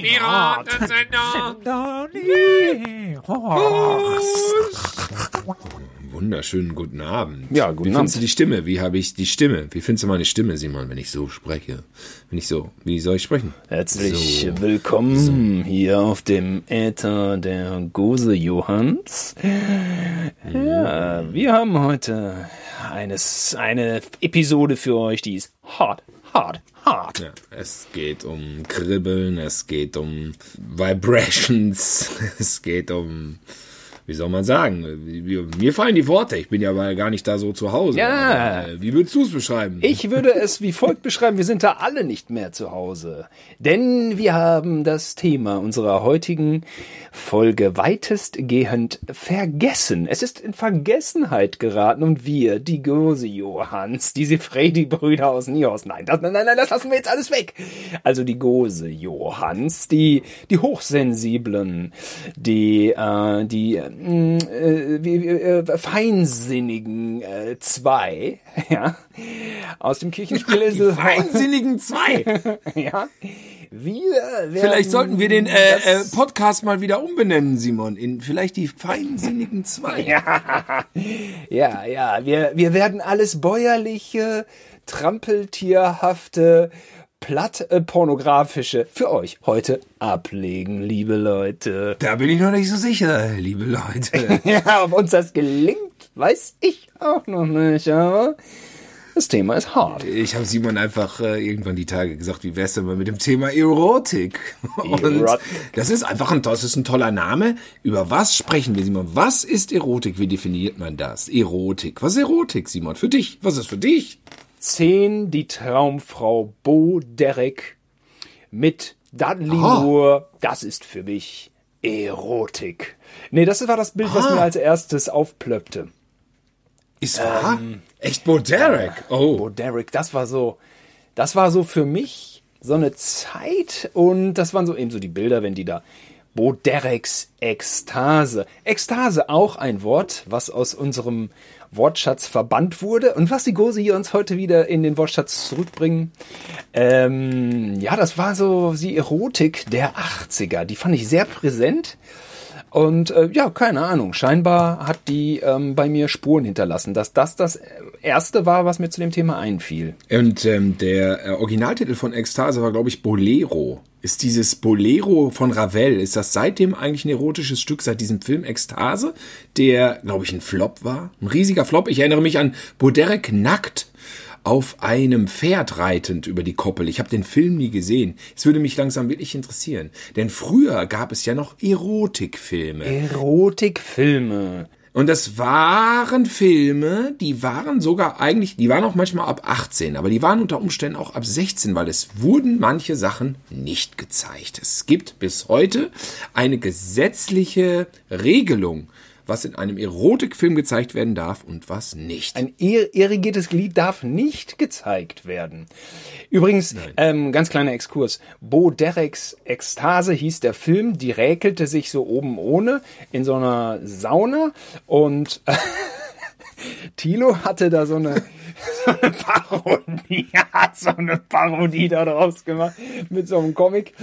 Piratensendung. Sendung. Wunderschönen guten Abend. Ja, guten Wie findest du die Stimme? Wie habe ich die Stimme? Wie findest du meine Stimme, Simon, wenn ich so spreche? Wenn ich so, wie soll ich sprechen? Herzlich So. willkommen hier auf dem Äther der Gose Johanns. Ja, wir haben heute eines, eine Episode für euch, die ist hart, hart, hart. Ja, es geht um Kribbeln, es geht um Vibrations, es geht um, wie soll man sagen, mir fallen die Worte, ich bin ja mal gar nicht da so zu Hause. Ja. Aber, äh, wie würdest du es beschreiben? Ich würde es wie folgt beschreiben, wir sind da alle nicht mehr zu Hause. Denn wir haben das Thema unserer heutigen Folge weitestgehend vergessen. Es ist in Vergessenheit geraten und wir, die Gose Johanns, diese Freddy-Brüder aus Nios, nein, das, nein, nein, nein, das lassen wir jetzt alles weg. Also die Gose Johanns, die, die Hochsensiblen, die, äh, die, äh, äh, wie, äh, feinsinnigen äh, zwei, ja, aus dem Kirchenspiel Insel Feinsinnigen zwei. ja. Wir Vielleicht sollten wir den äh, äh, Podcast mal wieder umbenennen, Simon, in vielleicht die Feinsinnigen zwei. Ja, ja, ja. Wir, wir werden alles bäuerliche, trampeltierhafte, platt äh, pornografische für euch heute ablegen, liebe Leute. Da bin ich noch nicht so sicher, liebe Leute. Ja, ob uns das gelingt, weiß ich auch noch nicht, aber das Thema ist hart. Ich habe Simon einfach äh, irgendwann die Tage gesagt, wie wär's denn mal mit dem Thema Erotik? Und Erotik. das ist einfach ein, das ist ein toller Name. Über was sprechen wir, Simon? Was ist Erotik? Wie definiert man das? Erotik. Was ist Erotik, Simon? Für dich? Was ist für dich? 10 die Traumfrau Bo Derek mit Dudley Aha. Moore. Das ist für mich Erotik. Nee, das war das Bild, was Ah. mir als erstes aufplöppte. Ist wahr? Echt Bo Derek? Oh. Bo Derek, das war so, das war so für mich so eine Zeit und das waren so eben so die Bilder, wenn die da Bo Dereks Ekstase. Ekstase auch ein Wort, was aus unserem Wortschatz verbannt wurde und was die Gose hier uns heute wieder in den Wortschatz zurückbringen. Ähm, ja, das war so die Erotik der 80er. Die fand ich sehr präsent. Und äh, ja, keine Ahnung. Scheinbar hat die ähm, bei mir Spuren hinterlassen, dass das das erste war, was mir zu dem Thema einfiel. Und ähm, der äh, Originaltitel von Ekstase war, glaube ich, Bolero. Ist dieses Bolero von Ravel, ist das seitdem eigentlich ein erotisches Stück, seit diesem Film Ekstase, der, glaube ich, ein Flop war? Ein riesiger Flop. Ich erinnere mich an Boderek nackt auf einem Pferd reitend über die Koppel. Ich habe den Film nie gesehen. Es würde mich langsam wirklich interessieren. Denn früher gab es ja noch Erotikfilme. Erotikfilme. Und das waren Filme, die waren sogar eigentlich, die waren auch manchmal ab 18, aber die waren unter Umständen auch ab 16, weil es wurden manche Sachen nicht gezeigt. Es gibt bis heute eine gesetzliche Regelung, was in einem Erotikfilm gezeigt werden darf und was nicht. Ein ir- irrigiertes Glied darf nicht gezeigt werden. Übrigens, ähm, ganz kleiner Exkurs. Bo Dereks Ekstase hieß der Film, die räkelte sich so oben ohne in so einer Sauna und Tilo hatte da so eine, so eine Parodie, hat so eine Parodie da draus gemacht mit so einem Comic.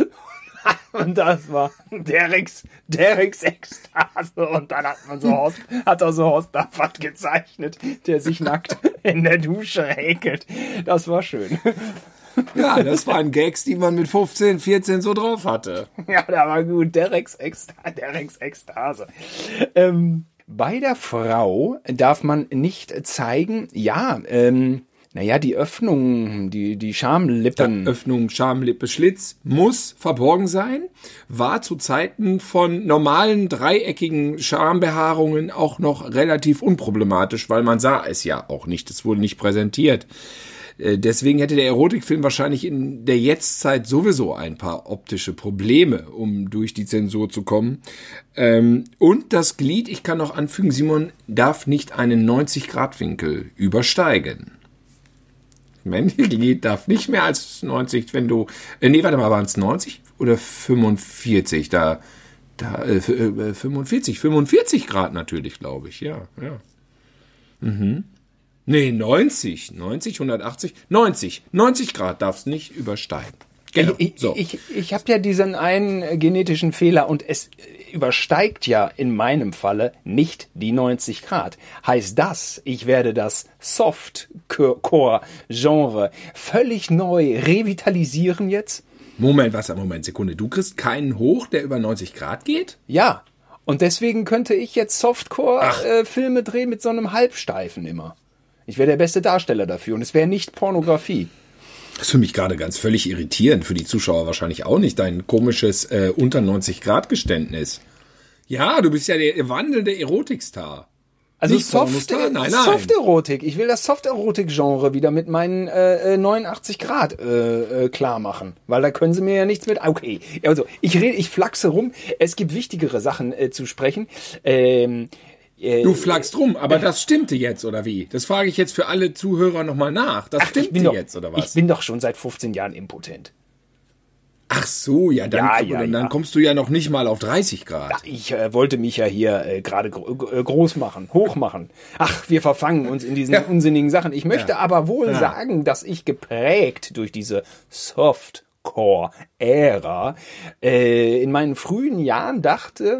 Und das war Dereks, Dereks Ekstase. Und dann hat man so Horst, hat er so Horst Daffert gezeichnet, der sich nackt in der Dusche räkelt. Das war schön. Ja, das waren Gags, die man mit 15, 14 so drauf hatte. Ja, der war gut. Dereks Ekstase. Dereks Ekstase. Ähm, bei der Frau darf man nicht zeigen, ja, ähm, naja, die Öffnung, die, die Schamlippen. Öffnung, Schamlippe, Schlitz muss verborgen sein, war zu Zeiten von normalen dreieckigen Schambehaarungen auch noch relativ unproblematisch, weil man sah es ja auch nicht, es wurde nicht präsentiert. Äh, Deswegen hätte der Erotikfilm wahrscheinlich in der Jetztzeit sowieso ein paar optische Probleme, um durch die Zensur zu kommen. Ähm, Und das Glied, ich kann noch anfügen, Simon, darf nicht einen 90-Grad-Winkel übersteigen. Männlichglied darf nicht mehr als 90, wenn du, äh, nee, warte mal, waren es 90 oder 45? Da, da, äh, f- äh, 45, 45 Grad natürlich, glaube ich, ja, ja. Nee, 90, 90, 180, 90. 90 Grad darfst nicht übersteigen. Genau. Ich, so. ich, ich habe ja diesen einen genetischen Fehler und es übersteigt ja in meinem Falle nicht die 90 Grad. Heißt das, ich werde das Softcore-Genre völlig neu revitalisieren jetzt? Moment, was? Moment, Sekunde. Du kriegst keinen hoch, der über 90 Grad geht? Ja. Und deswegen könnte ich jetzt Softcore-Filme äh, drehen mit so einem Halbsteifen immer. Ich wäre der beste Darsteller dafür und es wäre nicht Pornografie. Das ist für mich gerade ganz völlig irritierend, für die Zuschauer wahrscheinlich auch nicht, dein komisches äh, unter 90 Grad Geständnis. Ja, du bist ja der wandelnde Erotikstar. Also nicht Soft, nein, nein. Soft-Erotik. Ich will das Soft-Erotik-Genre wieder mit meinen äh, 89 äh, Grad äh, äh, klar machen. Weil da können sie mir ja nichts mit. Okay, also ich rede, ich flachse rum. Es gibt wichtigere Sachen äh, zu sprechen. Ähm, äh, du flagst rum, aber das stimmte jetzt, oder wie? Das frage ich jetzt für alle Zuhörer nochmal nach. Das Ach, stimmte doch, jetzt, oder was? Ich bin doch schon seit 15 Jahren impotent. Ach so, ja, dann, ja, ja, dann ja. kommst du ja noch nicht mal auf 30 Grad. Ich äh, wollte mich ja hier äh, gerade gro äh, groß machen, hoch machen. Ach, wir verfangen uns in diesen unsinnigen Sachen. Ich möchte aber wohl sagen, dass ich geprägt durch diese Softcore-Ära äh, in meinen frühen Jahren dachte,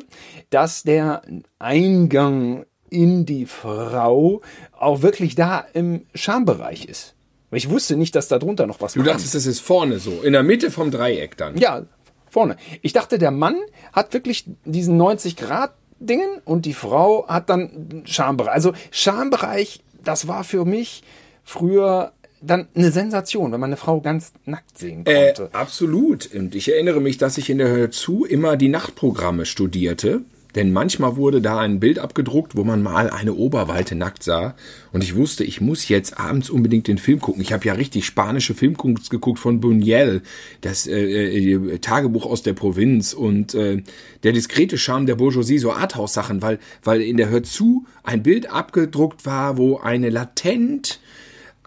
dass der Eingang in die Frau auch wirklich da im Schambereich ist. Ich wusste nicht, dass da drunter noch was Du dachtest, das ist vorne so, in der Mitte vom Dreieck dann. Ja, vorne. Ich dachte, der Mann hat wirklich diesen 90 Grad Dingen und die Frau hat dann Schambereich. Also Schambereich, das war für mich früher dann eine Sensation, wenn man eine Frau ganz nackt sehen äh, konnte. Äh, absolut. Und ich erinnere mich, dass ich in der Höhe zu immer die Nachtprogramme studierte denn manchmal wurde da ein Bild abgedruckt, wo man mal eine Oberweite nackt sah. Und ich wusste, ich muss jetzt abends unbedingt den Film gucken. Ich habe ja richtig spanische Filmkunst geguckt von Buñuel, das äh, äh, Tagebuch aus der Provinz und äh, der diskrete Charme der Bourgeoisie, so Arthouse-Sachen, weil, weil in der Hör zu ein Bild abgedruckt war, wo eine latent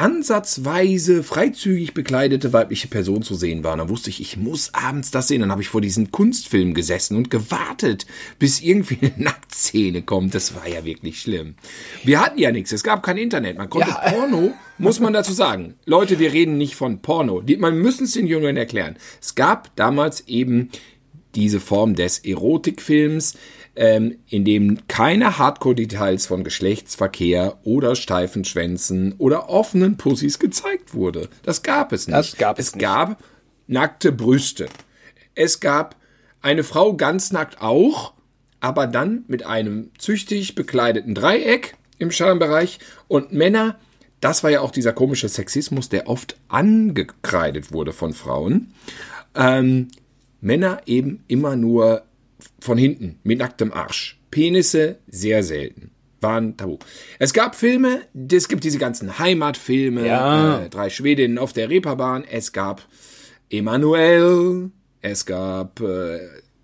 ansatzweise freizügig bekleidete weibliche Person zu sehen war. Und dann wusste ich, ich muss abends das sehen. Dann habe ich vor diesen Kunstfilm gesessen und gewartet, bis irgendwie eine Nacktszene kommt. Das war ja wirklich schlimm. Wir hatten ja nichts. Es gab kein Internet. Man konnte ja. Porno, muss man dazu sagen. Leute, wir reden nicht von Porno. Die, man müssen es den Jüngern erklären. Es gab damals eben diese Form des Erotikfilms, ähm, in dem keine Hardcore-Details von Geschlechtsverkehr oder steifen Schwänzen oder offenen Pussys gezeigt wurde. Das gab es nicht. Das gab es, es nicht. gab nackte Brüste. Es gab eine Frau ganz nackt auch, aber dann mit einem züchtig bekleideten Dreieck im Schambereich und Männer, das war ja auch dieser komische Sexismus, der oft angekreidet wurde von Frauen. Ähm, Männer eben immer nur von hinten mit nacktem Arsch. Penisse sehr selten. Waren tabu. Es gab Filme, es gibt diese ganzen Heimatfilme, ja. äh, drei Schwedinnen auf der Reeperbahn, es gab Emanuel, es gab äh,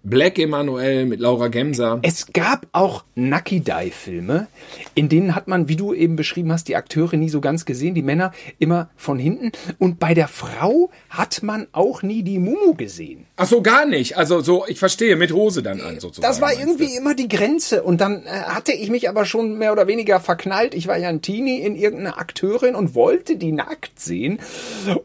Black Emanuel mit Laura Gemser. Es gab auch Nucky Die Filme, in denen hat man, wie du eben beschrieben hast, die Akteure nie so ganz gesehen, die Männer immer von hinten. Und bei der Frau hat man auch nie die Mumu gesehen. Ach so, gar nicht. Also so, ich verstehe, mit Hose dann an sozusagen. Das war irgendwie du? immer die Grenze. Und dann äh, hatte ich mich aber schon mehr oder weniger verknallt. Ich war ja ein Teenie in irgendeine Akteurin und wollte die nackt sehen.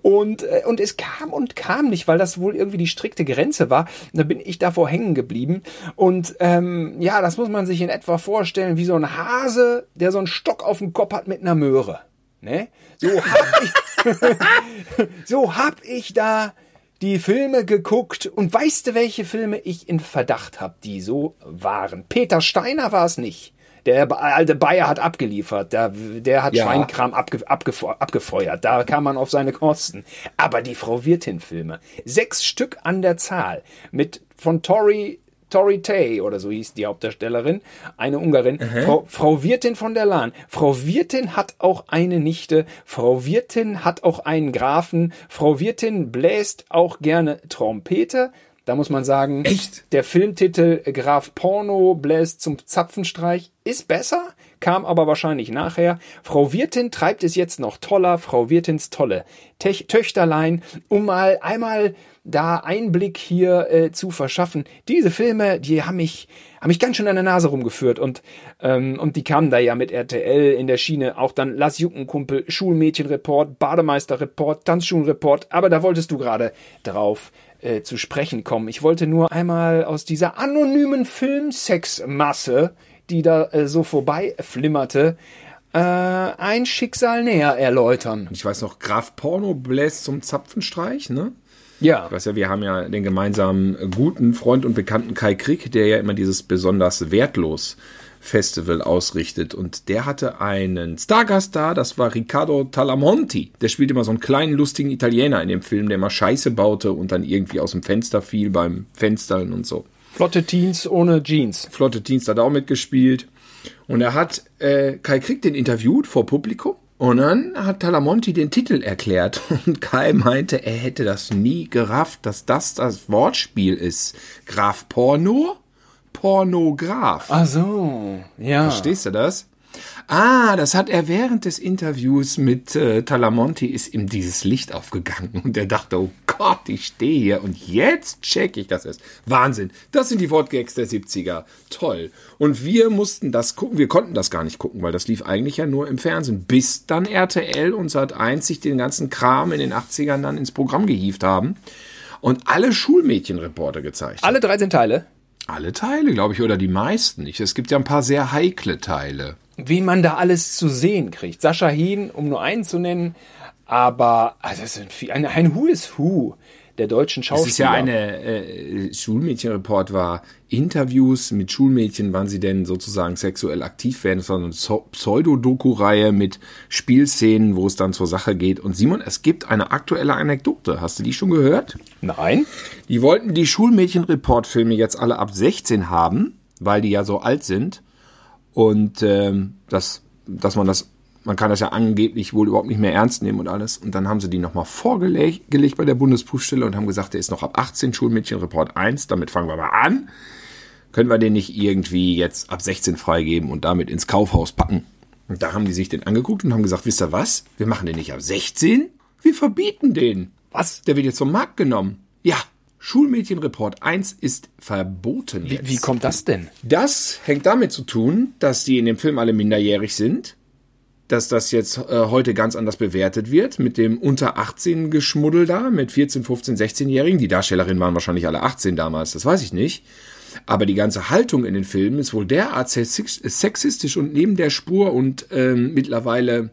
Und, äh, und es kam und kam nicht, weil das wohl irgendwie die strikte Grenze war. Und da bin ich davor hängen geblieben. Und ähm, ja, das muss man sich in etwa vorstellen wie so ein Hase, der so einen Stock auf dem Kopf hat mit einer Möhre. Ne? So hab ich, so hab ich da die Filme geguckt und weißt du, welche Filme ich in Verdacht habe, die so waren? Peter Steiner war es nicht. Der alte Bayer hat abgeliefert, der, der hat ja. Schweinkram abge, abgefeu abgefeuert, da kam man auf seine Kosten. Aber die Frau Wirtin-Filme, sechs Stück an der Zahl, mit von Tori Tori Tay oder so hieß die Hauptdarstellerin, eine Ungarin, Frau, Frau Wirtin von der Lahn. Frau Wirtin hat auch eine Nichte, Frau Wirtin hat auch einen Grafen, Frau Wirtin bläst auch gerne Trompete, da muss man sagen, Echt? der Filmtitel Graf Porno bläst zum Zapfenstreich. Ist besser, kam aber wahrscheinlich nachher. Frau Wirtin treibt es jetzt noch toller, Frau Wirtins tolle Tech Töchterlein, um mal einmal da Einblick hier äh, zu verschaffen. Diese Filme, die haben mich, haben mich ganz schön an der Nase rumgeführt und, ähm, und die kamen da ja mit RTL in der Schiene. Auch dann Lass Juckenkumpel, Schulmädchenreport, Bademeisterreport, Tanzschulenreport. Aber da wolltest du gerade drauf äh, zu sprechen kommen. Ich wollte nur einmal aus dieser anonymen Filmsexmasse, die da äh, so vorbei flimmerte, äh, ein Schicksal näher erläutern. Ich weiß noch, Graf Porno bläst zum Zapfenstreich, ne? Ja. Ich weiß ja, wir haben ja den gemeinsamen guten Freund und Bekannten Kai Krieg, der ja immer dieses besonders wertlos Festival ausrichtet. Und der hatte einen Stargast da, das war Riccardo Talamonti. Der spielt immer so einen kleinen, lustigen Italiener in dem Film, der immer Scheiße baute und dann irgendwie aus dem Fenster fiel beim Fenstern und so. Flotte Teens ohne Jeans. Flotte Teens hat auch mitgespielt. Und er hat äh, Kai Krieg den interviewt vor Publikum und dann hat Talamonti den Titel erklärt und Kai meinte, er hätte das nie gerafft, dass das das Wortspiel ist. Graf Porno, Pornograf. Ach so, ja. Verstehst du das? Ah, das hat er während des Interviews mit äh, Talamonti ist ihm dieses Licht aufgegangen und er dachte, oh Gott, ich stehe hier und jetzt check ich das erst. Wahnsinn. Das sind die Wortgags der 70er. Toll. Und wir mussten das gucken, wir konnten das gar nicht gucken, weil das lief eigentlich ja nur im Fernsehen, bis dann RTL und Sat1 sich den ganzen Kram in den 80ern dann ins Programm gehievt haben und alle Schulmädchenreporter gezeigt. Alle 13 Teile? Alle Teile, glaube ich, oder die meisten nicht. Es gibt ja ein paar sehr heikle Teile wen man da alles zu sehen kriegt. Sascha Hehn, um nur einen zu nennen, aber also es ist ein, ein Who is Who der deutschen Schauspieler. Es ist ja eine äh, Schulmädchenreport war Interviews mit Schulmädchen, wann sie denn sozusagen sexuell aktiv werden. Es war eine Pseudo-Doku-Reihe mit Spielszenen, wo es dann zur Sache geht. Und Simon, es gibt eine aktuelle Anekdote. Hast du die schon gehört? Nein. Die wollten die Schulmädchen-Report-Filme jetzt alle ab 16 haben, weil die ja so alt sind. Und ähm, das, dass man das, man kann das ja angeblich wohl überhaupt nicht mehr ernst nehmen und alles. Und dann haben sie die nochmal vorgelegt bei der Bundesprüfstelle und haben gesagt, der ist noch ab 18 Schulmädchenreport 1, damit fangen wir mal an. Können wir den nicht irgendwie jetzt ab 16 freigeben und damit ins Kaufhaus packen? Und da haben die sich den angeguckt und haben gesagt, wisst ihr was? Wir machen den nicht ab 16, wir verbieten den. Was? Der wird jetzt vom Markt genommen. Ja, Schulmädchenreport 1 ist verboten jetzt. Wie, wie kommt das denn? Das hängt damit zu tun, dass die in dem Film alle minderjährig sind, dass das jetzt äh, heute ganz anders bewertet wird mit dem unter 18 Geschmuddel da, mit 14, 15, 16-Jährigen. Die Darstellerinnen waren wahrscheinlich alle 18 damals, das weiß ich nicht. Aber die ganze Haltung in den Filmen ist wohl derart sexistisch und neben der Spur und ähm, mittlerweile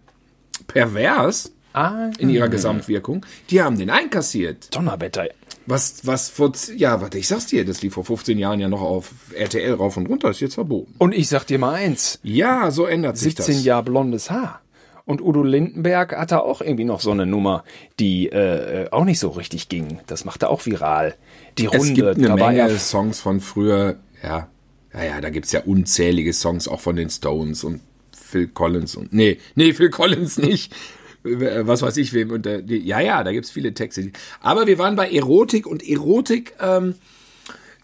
pervers ah, in ihrer Gesamtwirkung. Die haben den einkassiert. Donnerwetter. Was, was vor, ja, warte, ich sag's dir, das lief vor 15 Jahren ja noch auf RTL rauf und runter, ist jetzt verboten. Und ich sag dir mal eins. Ja, so ändert sich das. 17 Jahre blondes Haar. Und Udo Lindenberg hat da auch irgendwie noch so eine Nummer, die äh, auch nicht so richtig ging. Das macht er auch viral. Die Runde. Es gibt eine Menge Songs von früher, ja. Ja, ja, da gibt's ja unzählige Songs auch von den Stones und Phil Collins und nee, nee, Phil Collins nicht was weiß ich wem. Und äh, ja, ja, da gibt's viele Texte. Aber wir waren bei Erotik und Erotik ähm,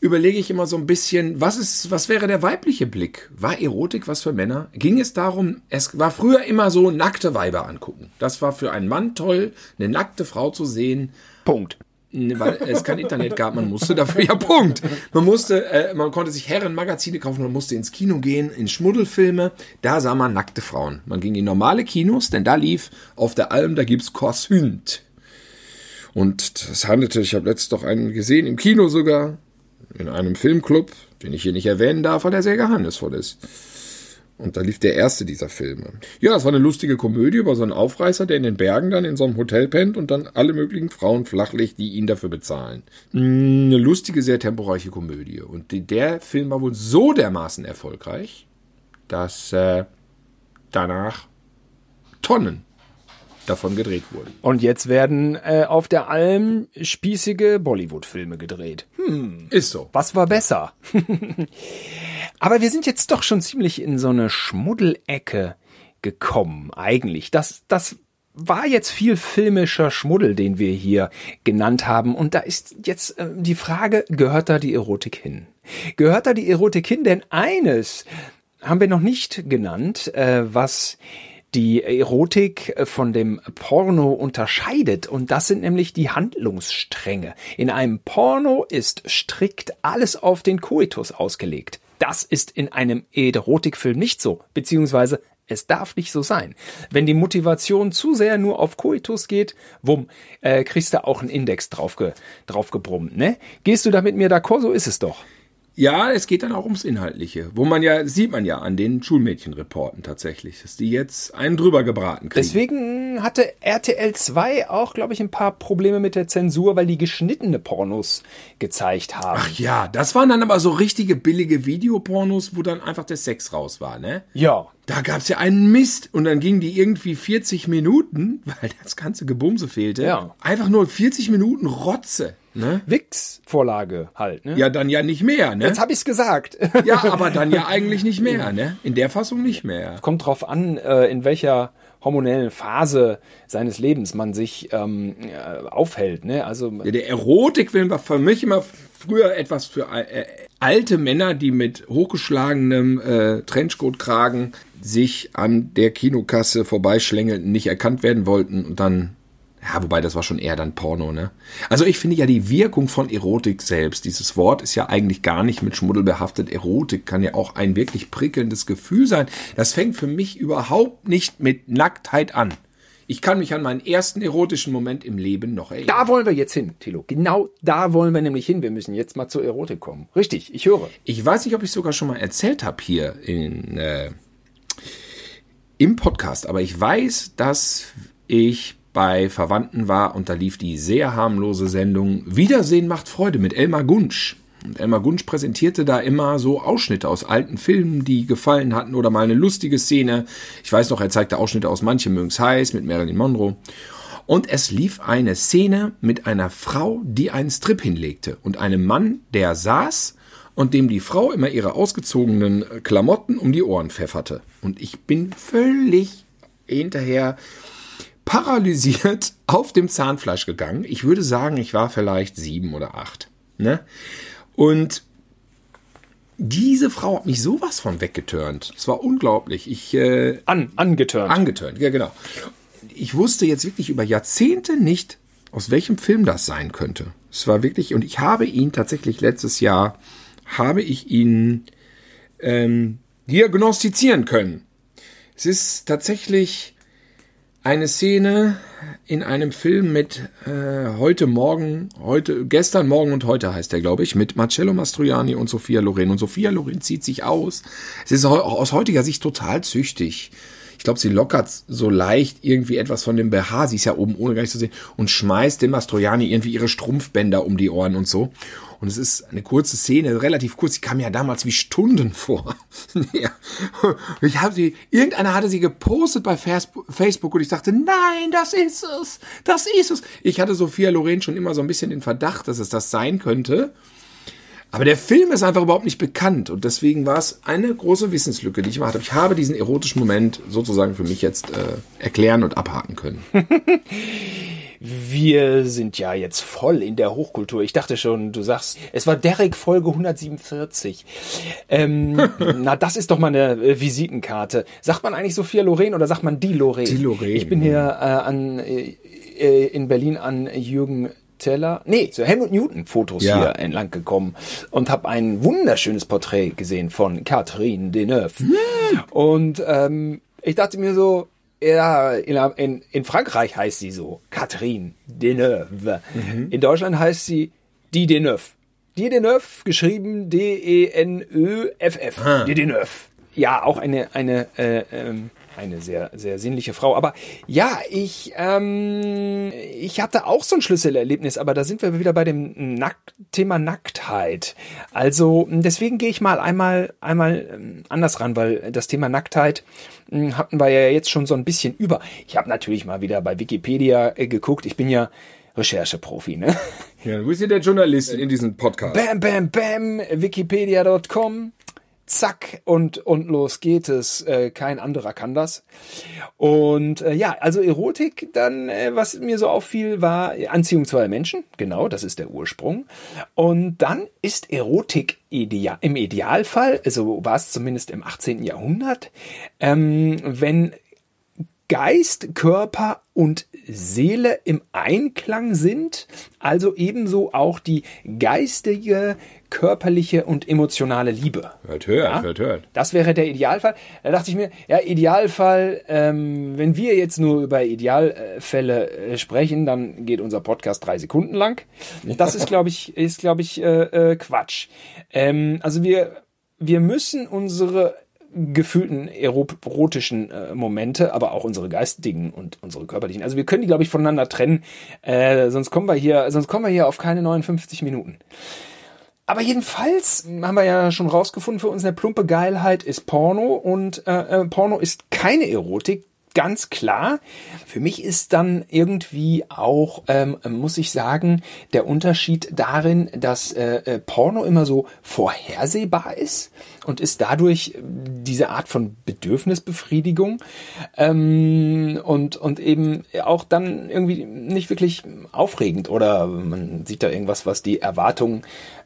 überlege ich immer so ein bisschen, was ist, was wäre der weibliche Blick? War Erotik was für Männer? Ging es darum, es war früher immer so nackte Weiber angucken. Das war für einen Mann toll, eine nackte Frau zu sehen. Punkt weil es kein Internet gab, man musste dafür, ja Punkt. Man musste, äh, man konnte sich Herrenmagazine kaufen, man musste ins Kino gehen, in Schmuddelfilme, da sah man nackte Frauen. Man ging in normale Kinos, denn da lief auf der Alm, da gibt's Korsünd. Und das handelte, ich habe letztens doch einen gesehen, im Kino sogar, in einem Filmclub, den ich hier nicht erwähnen darf, weil er sehr geheimnisvoll ist. Und da lief der erste dieser Filme. Ja, es war eine lustige Komödie über so einen Aufreißer, der in den Bergen dann in so einem Hotel pennt und dann alle möglichen Frauen flachlegt, die ihn dafür bezahlen. Mm, eine lustige, sehr temporeiche Komödie. Und der Film war wohl so dermaßen erfolgreich, dass äh, danach Tonnen davon gedreht wurden. Und jetzt werden äh, auf der Alm spießige Bollywood-Filme gedreht. Hm. Ist so. Was war besser? Aber wir sind jetzt doch schon ziemlich in so eine Schmuddelecke gekommen, eigentlich. Das, das war jetzt viel filmischer Schmuddel, den wir hier genannt haben. Und da ist jetzt äh, die Frage, gehört da die Erotik hin? Gehört da die Erotik hin? Denn eines haben wir noch nicht genannt, äh, was die Erotik von dem Porno unterscheidet. Und das sind nämlich die Handlungsstränge. In einem Porno ist strikt alles auf den Koitus ausgelegt. Das ist in einem Erotikfilm nicht so, beziehungsweise es darf nicht so sein. Wenn die Motivation zu sehr nur auf Koitus geht, wumm, äh, kriegst du auch einen Index draufge, draufgebrummt, ne? Gehst du da mit mir d'accord? So ist es doch. Ja, es geht dann auch ums Inhaltliche, wo man ja, sieht man ja an den Schulmädchenreporten tatsächlich, dass die jetzt einen drüber gebraten kriegen. Deswegen hatte RTL 2 auch, glaube ich, ein paar Probleme mit der Zensur, weil die geschnittene Pornos gezeigt haben. Ach ja, das waren dann aber so richtige billige Videopornos, wo dann einfach der Sex raus war, ne? Ja. Da gab's ja einen Mist und dann gingen die irgendwie 40 Minuten, weil das ganze Gebumse fehlte. Ja. Einfach nur 40 Minuten Rotze. Ne? Wix-Vorlage halt, ne? Ja, dann ja nicht mehr, ne? Jetzt habe ich's gesagt. Ja, aber dann ja eigentlich nicht mehr, ne? In der Fassung nicht mehr. Kommt drauf an, äh, in welcher hormonellen Phase seines Lebens man sich ähm, äh, aufhält, ne? Also Ja, der Erotikfilm war für mich immer früher etwas für äh, alte Männer, die mit hochgeschlagenem äh, Trenchcoat-Kragen sich an der Kinokasse vorbeischlängelten, nicht erkannt werden wollten und dann ja, wobei das war schon eher dann Porno, ne? Also ich finde ja die Wirkung von Erotik selbst, dieses Wort ist ja eigentlich gar nicht mit Schmuddel behaftet. Erotik kann ja auch ein wirklich prickelndes Gefühl sein. Das fängt für mich überhaupt nicht mit Nacktheit an. Ich kann mich an meinen ersten erotischen Moment im Leben noch erinnern. da wollen wir jetzt hin, Tilo. Genau da wollen wir nämlich hin. Wir müssen jetzt mal zur Erotik kommen. Richtig, ich höre. Ich weiß nicht, ob ich sogar schon mal erzählt habe hier in, äh, im Podcast, aber ich weiß, dass ich bei Verwandten war und da lief die sehr harmlose Sendung Wiedersehen macht Freude mit Elmar Gunsch. Und Elmar Gunsch präsentierte da immer so Ausschnitte aus alten Filmen, die gefallen hatten oder mal eine lustige Szene. Ich weiß noch, er zeigte Ausschnitte aus Manche mögen's heiß mit Marilyn Monroe. Und es lief eine Szene mit einer Frau, die einen Strip hinlegte und einem Mann, der saß und dem die Frau immer ihre ausgezogenen Klamotten um die Ohren pfefferte. Und ich bin völlig hinterher paralysiert auf dem Zahnfleisch gegangen. Ich würde sagen, ich war vielleicht sieben oder acht. Ne? Und diese Frau hat mich sowas von weggeturnt. Es war unglaublich. Ich äh, An, angeturnt. angeturnt, ja genau. Ich wusste jetzt wirklich über Jahrzehnte nicht, aus welchem Film das sein könnte. Es war wirklich, und ich habe ihn tatsächlich letztes Jahr, habe ich ihn ähm, diagnostizieren können. Es ist tatsächlich eine Szene in einem Film mit äh, heute Morgen, heute, gestern, morgen und heute heißt der, glaube ich, mit Marcello Mastroianni und Sophia Loren. Und Sophia Loren zieht sich aus. Es ist aus heutiger Sicht total züchtig. Ich glaube, sie lockert so leicht irgendwie etwas von dem BH, sie ist ja oben ohne gar nicht zu sehen, und schmeißt dem Mastroianni irgendwie ihre Strumpfbänder um die Ohren und so. Und es ist eine kurze Szene, relativ kurz. Die kam ja damals wie Stunden vor. ja. Ich habe sie, irgendeiner hatte sie gepostet bei Facebook und ich dachte, nein, das ist es, das ist es. Ich hatte Sophia Loren schon immer so ein bisschen den Verdacht, dass es das sein könnte. Aber der Film ist einfach überhaupt nicht bekannt und deswegen war es eine große Wissenslücke, die ich gemacht habe. Ich habe diesen erotischen Moment sozusagen für mich jetzt äh, erklären und abhaken können. Wir sind ja jetzt voll in der Hochkultur. Ich dachte schon, du sagst, es war Derek Folge 147. Ähm, na, das ist doch mal eine äh, Visitenkarte. Sagt man eigentlich Sophia Loren oder sagt man die Loren? Die Loren, Ich bin hier äh, an, äh, äh, in Berlin an Jürgen Teller, nee, so Helmut Newton Fotos Ja. hier entlang gekommen und habe ein wunderschönes Porträt gesehen von Catherine Deneuve. Und ähm, ich dachte mir so, ja, in, in, in Frankreich heißt sie so, Catherine Deneuve. In Deutschland heißt sie Die Deneuve. Die Deneuve, geschrieben D-E-N-Ö-F-F. Die Deneuve. Ja, auch eine, eine, äh, ähm, eine sehr, sehr sinnliche Frau. Aber ja, ich, ähm, ich hatte auch so ein Schlüsselerlebnis, aber da sind wir wieder bei dem Nack Thema Nacktheit. Also deswegen gehe ich mal einmal, einmal ähm, anders ran, weil das Thema Nacktheit mh, hatten wir ja jetzt schon so ein bisschen über. Ich habe natürlich mal wieder bei Wikipedia äh, geguckt. Ich bin ja Rechercheprofi, ne? Ja, du bist ja der Journalist in diesem Podcast. Bam, bam, bam, wikipedia.com. zack und und los geht es. Äh, kein anderer kann das. Und äh, ja, also Erotik, dann äh, was mir so auffiel, war Anziehung zweier Menschen. Genau, das ist der Ursprung. Und dann ist Erotik ideal, im Idealfall, also war es zumindest im 18. Jahrhundert, ähm, wenn Geist, Körper und Seele im Einklang sind, also ebenso auch die geistige, körperliche und emotionale Liebe. Hört, hört, ja? hört, hört. Das wäre der Idealfall. Da dachte ich mir, ja, Idealfall, ähm, wenn wir jetzt nur über Idealfälle äh, sprechen, dann geht unser Podcast drei Sekunden lang. Das ist, glaube ich, ist, glaube ich, äh, äh, Quatsch. Ähm, also wir, wir müssen unsere gefühlten erotischen äh, Momente, aber auch unsere geistigen und unsere körperlichen. Also wir können die, glaube ich, voneinander trennen, äh, sonst kommen wir hier, sonst kommen wir hier auf keine 59 Minuten. Aber jedenfalls haben wir ja schon rausgefunden, für uns eine plumpe Geilheit ist Porno und äh, äh Porno ist keine Erotik, ganz klar. Für mich ist dann irgendwie auch, ähm, muss ich sagen, der Unterschied darin, dass äh, äh, Porno immer so vorhersehbar ist und ist dadurch diese Art von Bedürfnisbefriedigung ähm, und, und eben auch dann irgendwie nicht wirklich aufregend oder man sieht da irgendwas, was die Erwartungen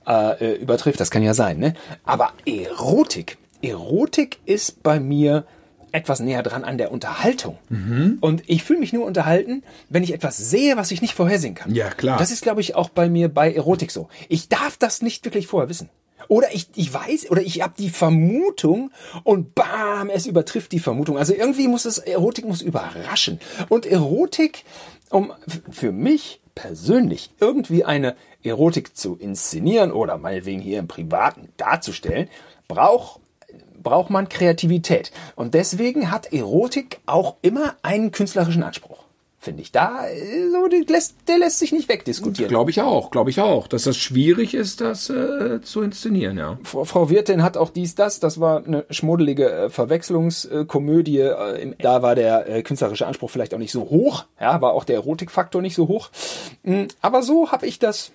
äh, übertrifft. Das kann ja sein, ne? Aber Erotik, Erotik ist bei mir etwas näher dran an der Unterhaltung. Mhm. Und ich fühle mich nur unterhalten, wenn ich etwas sehe, was ich nicht vorhersehen kann. Ja, klar. Das ist, glaube ich, auch bei mir bei Erotik so. Ich darf das nicht wirklich vorher wissen. Oder ich, ich weiß, oder ich habe die Vermutung und bam, es übertrifft die Vermutung. Also irgendwie muss es, Erotik muss überraschen. Und Erotik, um für mich persönlich irgendwie eine Erotik zu inszenieren oder meinetwegen hier im Privaten darzustellen, braucht braucht man Kreativität. Und deswegen hat Erotik auch immer einen künstlerischen Anspruch. Finde ich. Da, so, der lässt, der lässt sich nicht wegdiskutieren. Glaube ich auch, glaube ich auch, dass das schwierig ist, das äh, zu inszenieren, ja. Frau, Frau Wirtin hat auch dies, das, das war eine schmuddelige äh, Verwechslungskomödie. Äh, da war der äh, künstlerische Anspruch vielleicht auch nicht so hoch, ja, war auch der Erotikfaktor nicht so hoch. Mhm, aber so habe ich das,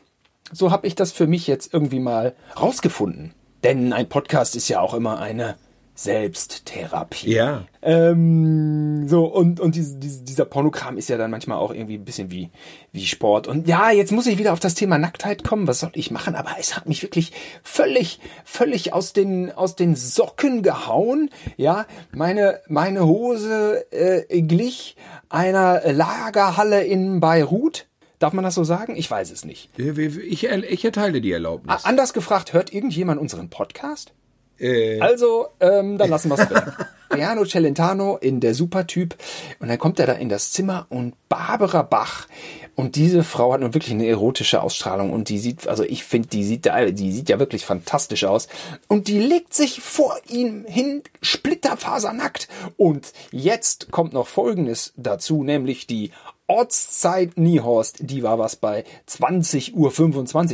so habe ich das für mich jetzt irgendwie mal rausgefunden. Denn ein Podcast ist ja auch immer eine Selbsttherapie. Ja. Ähm, so, und, und diese, diese, dieser Pornokram ist ja dann manchmal auch irgendwie ein bisschen wie, wie Sport. Und ja, jetzt muss ich wieder auf das Thema Nacktheit kommen. Was soll ich machen? Aber es hat mich wirklich völlig, völlig aus den, aus den Socken gehauen. Ja, meine, meine Hose äh, glich einer Lagerhalle in Beirut. Darf man das so sagen? Ich weiß es nicht. Ich, ich erteile die Erlaubnis. Anders gefragt, hört irgendjemand unseren Podcast? Äh. Also, ähm, dann lassen wir es drin. Piano Celentano in der Supertyp. Und dann kommt er da in das Zimmer und Barbara Bach. Und diese Frau hat nun wirklich eine erotische Ausstrahlung und die sieht, also ich finde, die sieht, die sieht ja wirklich fantastisch aus. Und die legt sich vor ihm hin, splitterfasernackt. Und jetzt kommt noch Folgendes dazu, nämlich die Ortszeit Niehorst, die war was bei 20.25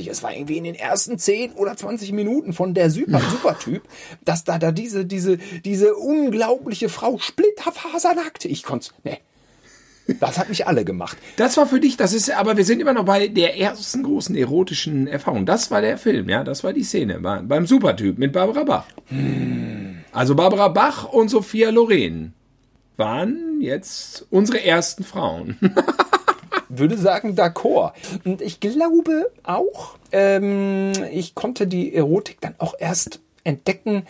Uhr. Es war irgendwie in den ersten 10 oder 20 Minuten von der Super, Supertyp, dass da, da diese, diese, diese unglaubliche Frau splitterfasernackt. Ich konnte, ne. Das hat mich alle gemacht. Das war für dich, das ist, aber wir sind immer noch bei der ersten großen erotischen Erfahrung. Das war der Film, ja, das war die Szene beim Supertyp mit Barbara Bach. Hm. Also Barbara Bach und Sophia Loren waren jetzt unsere ersten Frauen. würde sagen, d'accord. Und ich glaube auch, ähm, ich konnte die Erotik dann auch erst entdecken,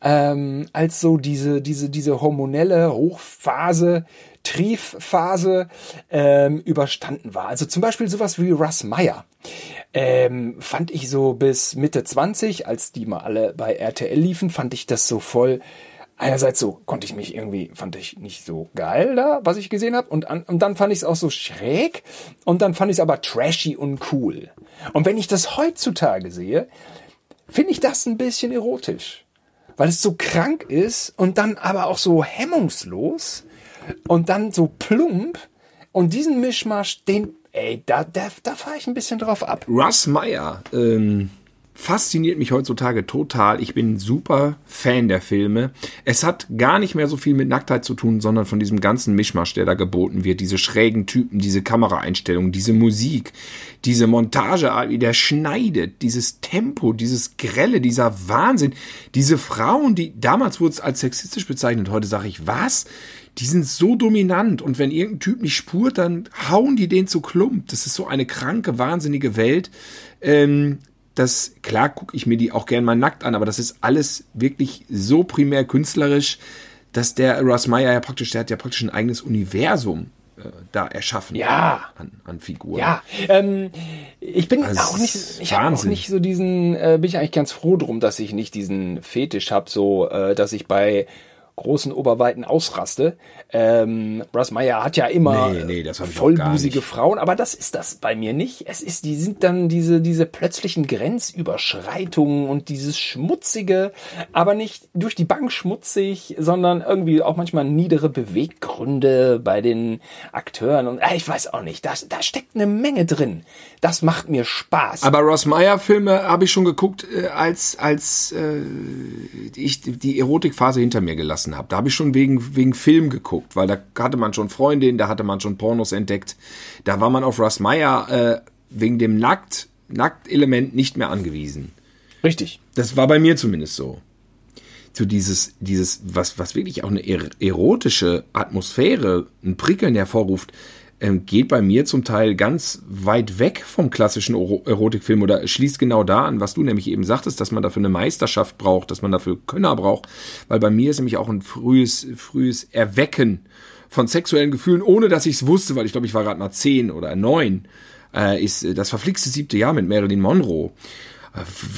ähm, als so diese, diese, diese hormonelle Hochphase, Triefphase ähm, überstanden war. Also zum Beispiel sowas wie Russ Meyer. Ähm, fand ich so bis Mitte 20, als die mal alle bei RTL liefen, fand ich das so voll einerseits so konnte ich mich irgendwie, fand ich nicht so geil da, was ich gesehen habe. Und, und dann fand ich es auch so schräg. Und dann fand ich es aber trashy und cool. Und wenn ich das heutzutage sehe, finde ich das ein bisschen erotisch. Weil es so krank ist und dann aber auch so hemmungslos und dann so plump. Und diesen Mischmasch, den, ey, da, da, da fahre ich ein bisschen drauf ab. Russ Meyer, ähm, fasziniert mich heutzutage total. Ich bin super Fan der Filme. Es hat gar nicht mehr so viel mit Nacktheit zu tun, sondern von diesem ganzen Mischmasch, der da geboten wird. Diese schrägen Typen, diese Kameraeinstellungen, diese Musik, diese Montage, wie der schneidet, dieses Tempo, dieses Grelle, dieser Wahnsinn. Diese Frauen, die damals wurde es als sexistisch bezeichnet, heute sage ich, was? Die sind so dominant und wenn irgendein Typ nicht spurt, dann hauen die den zu Klump. Das ist so eine kranke, wahnsinnige Welt. Ähm, das, klar gucke ich mir die auch gern mal nackt an, aber das ist alles wirklich so primär künstlerisch, dass der Russ Meyer ja praktisch, der hat ja praktisch ein eigenes Universum äh, da erschaffen ja. an, an Figuren. Ja, ähm, ich bin Also, auch nicht, ich habe auch nicht so diesen, äh, bin ich eigentlich ganz froh drum, dass ich nicht diesen Fetisch habe, so, äh, dass ich bei großen Oberweiten ausraste. Ähm, Russ Meyer hat ja immer Nee, nee, vollbusige. Frauen, aber das ist das bei mir nicht. Es ist, die sind dann diese, diese plötzlichen Grenzüberschreitungen und dieses schmutzige, aber nicht durch die Bank schmutzig, sondern irgendwie auch manchmal niedere Beweggründe bei den Akteuren und äh, ich weiß auch nicht, da, da steckt eine Menge drin. Das macht mir Spaß. Aber Ross Meyer Filme habe ich schon geguckt, äh, als als äh, ich die Erotikphase hinter mir gelassen habe. Da habe ich schon wegen wegen Film geguckt, weil da hatte man schon Freundinnen, da hatte man schon Pornos entdeckt. Da war man auf Ross Meyer äh, wegen dem Nackt Nacktelement nicht mehr angewiesen. Richtig. Das war bei mir zumindest so. So dieses, dieses, was, was wirklich auch eine er erotische Atmosphäre, ein Prickeln hervorruft, ähm, geht bei mir zum Teil ganz weit weg vom klassischen Ero Erotikfilm oder schließt genau da an, was du nämlich eben sagtest, dass man dafür eine Meisterschaft braucht, dass man dafür Könner braucht, weil bei mir ist nämlich auch ein frühes, frühes Erwecken von sexuellen Gefühlen, ohne dass ich es wusste, weil ich glaube, ich war gerade mal zehn oder neun, äh, ist äh, das verflixte siebte Jahr mit Marilyn Monroe.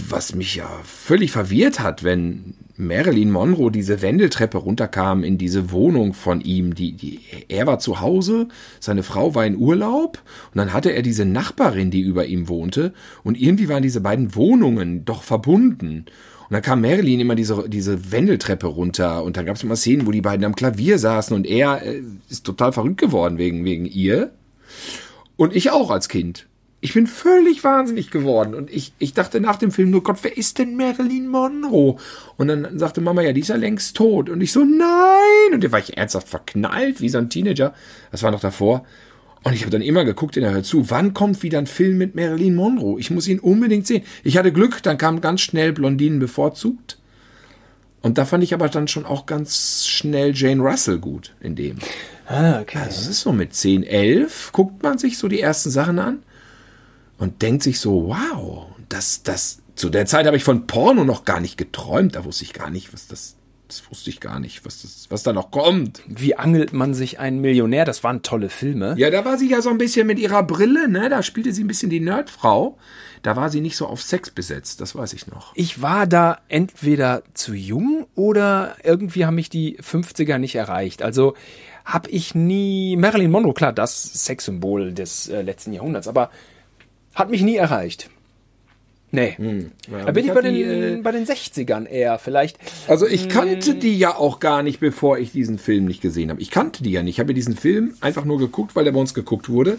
Was mich ja völlig verwirrt hat, wenn Marilyn Monroe diese Wendeltreppe runterkam in diese Wohnung von ihm. Die, die, er war zu Hause, seine Frau war in Urlaub und dann hatte er diese Nachbarin, die über ihm wohnte und irgendwie waren diese beiden Wohnungen doch verbunden. Und dann kam Marilyn immer diese, diese Wendeltreppe runter und dann gab es immer Szenen, wo die beiden am Klavier saßen und er äh, ist total verrückt geworden wegen, wegen ihr. Und ich auch als Kind. Ich bin völlig wahnsinnig geworden. Und ich, ich dachte nach dem Film nur, Gott, wer ist denn Marilyn Monroe? Und dann sagte Mama, ja, die ist ja längst tot. Und ich so, nein! Und da war ich ernsthaft verknallt, wie so ein Teenager. Das war noch davor. Und ich habe dann immer geguckt in der Hör zu, wann kommt wieder ein Film mit Marilyn Monroe? Ich muss ihn unbedingt sehen. Ich hatte Glück, dann kam ganz schnell Blondinen bevorzugt. Und da fand ich aber dann schon auch ganz schnell Jane Russell gut in dem. Ah, okay. Also es ist so mit 10, 11, guckt man sich so die ersten Sachen an und denkt sich so, wow, das, das, zu der Zeit habe ich von Porno noch gar nicht geträumt, da wusste ich gar nicht, was das, das wusste ich gar nicht, was das, was da noch kommt. Wie angelt man sich einen Millionär? Das waren tolle Filme. Ja, da war sie ja so ein bisschen mit ihrer Brille, ne, da spielte sie ein bisschen die Nerdfrau. Da war sie nicht so auf Sex besetzt, das weiß ich noch. Ich war da entweder zu jung oder irgendwie haben mich die 50er nicht erreicht. Also habe ich nie Marilyn Monroe, klar, das Sexsymbol des äh, letzten Jahrhunderts, aber hat mich nie erreicht. Nee. da bin ich bei den, die, äh, bei den 60ern eher vielleicht. Also ich kannte die ja auch gar nicht, bevor ich diesen Film nicht gesehen habe. Ich kannte die ja nicht. Ich habe diesen Film einfach nur geguckt, weil der bei uns geguckt wurde.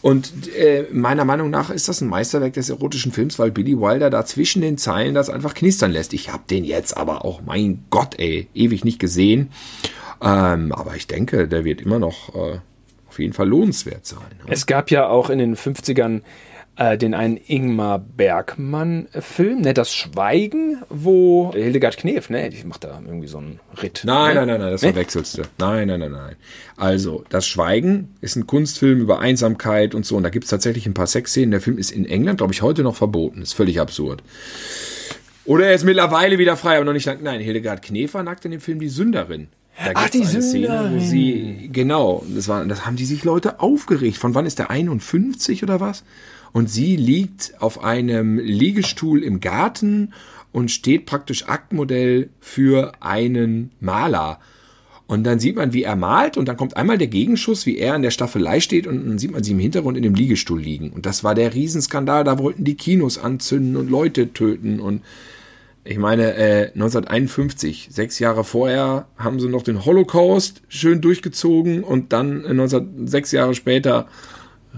Und äh, meiner Meinung nach ist das ein Meisterwerk des erotischen Films, weil Billy Wilder da zwischen den Zeilen das einfach knistern lässt. Ich habe den jetzt aber auch, mein Gott, ey, ewig nicht gesehen. Ähm, aber ich denke, der wird immer noch äh, auf jeden Fall lohnenswert sein. Ne? Es gab ja auch in den 50ern äh, den einen Ingmar Bergmann-Film, ne, Das Schweigen, wo Hildegard Knef, ne, die macht da irgendwie so einen Ritt. Nein, ne? nein, nein, nein, das verwechselst du. Nein, nein, nein, nein. Also, das Schweigen ist ein Kunstfilm über Einsamkeit und so. Und da gibt's tatsächlich ein paar Sexszenen. Der Film ist in England, glaube ich, heute noch verboten. Ist völlig absurd. Oder er ist mittlerweile wieder frei, aber noch nicht lang. Nein, Hildegard Knefer nackt in dem Film Die Sünderin. Da Ach, die eine Szene, wo sie, genau, das war, das haben die sich Leute aufgeregt. Von wann ist der 51 oder was? Und sie liegt auf einem Liegestuhl im Garten und steht praktisch Aktmodell für einen Maler. Und dann sieht man, wie er malt und dann kommt einmal der Gegenschuss, wie er an der Staffelei steht und dann sieht man sie im Hintergrund in dem Liegestuhl liegen. Und das war der Riesenskandal, da wollten die Kinos anzünden und Leute töten und ich meine, äh, 1951, sechs Jahre vorher, haben sie noch den Holocaust schön durchgezogen und dann äh, 19, sechs Jahre später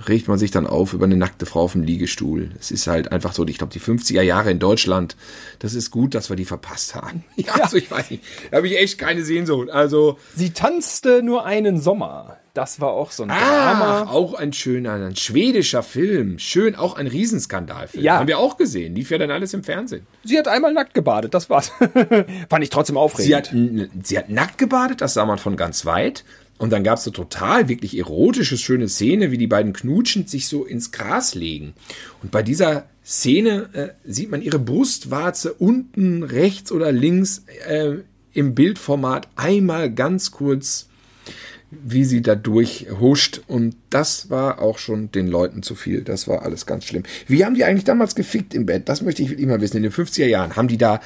regt man sich dann auf über eine nackte Frau auf dem Liegestuhl. Es ist halt einfach so, ich glaube, die 50er Jahre in Deutschland, das ist gut, dass wir die verpasst haben. Ja, also ich weiß nicht, da habe ich echt keine Sehnsucht. Also Sie tanzte nur einen Sommer. Das war auch so ein ah, Drama. auch ein schöner, ein schwedischer Film. Schön, auch ein Riesenskandalfilm. Ja. Haben wir auch gesehen. Lief ja dann alles im Fernsehen. Sie hat einmal nackt gebadet, das war's. Fand ich trotzdem aufregend. Sie hat, sie hat nackt gebadet, das sah man von ganz weit. Und dann gab es so total wirklich erotische, schöne Szene, wie die beiden knutschend sich so ins Gras legen. Und bei dieser Szene äh, sieht man ihre Brustwarze unten rechts oder links äh, im Bildformat einmal ganz kurz wie sie da durchhuscht. Und das war auch schon den Leuten zu viel. Das war alles ganz schlimm. Wie haben die eigentlich damals gefickt im Bett? Das möchte ich wirklich mal wissen. In den 50er Jahren haben die da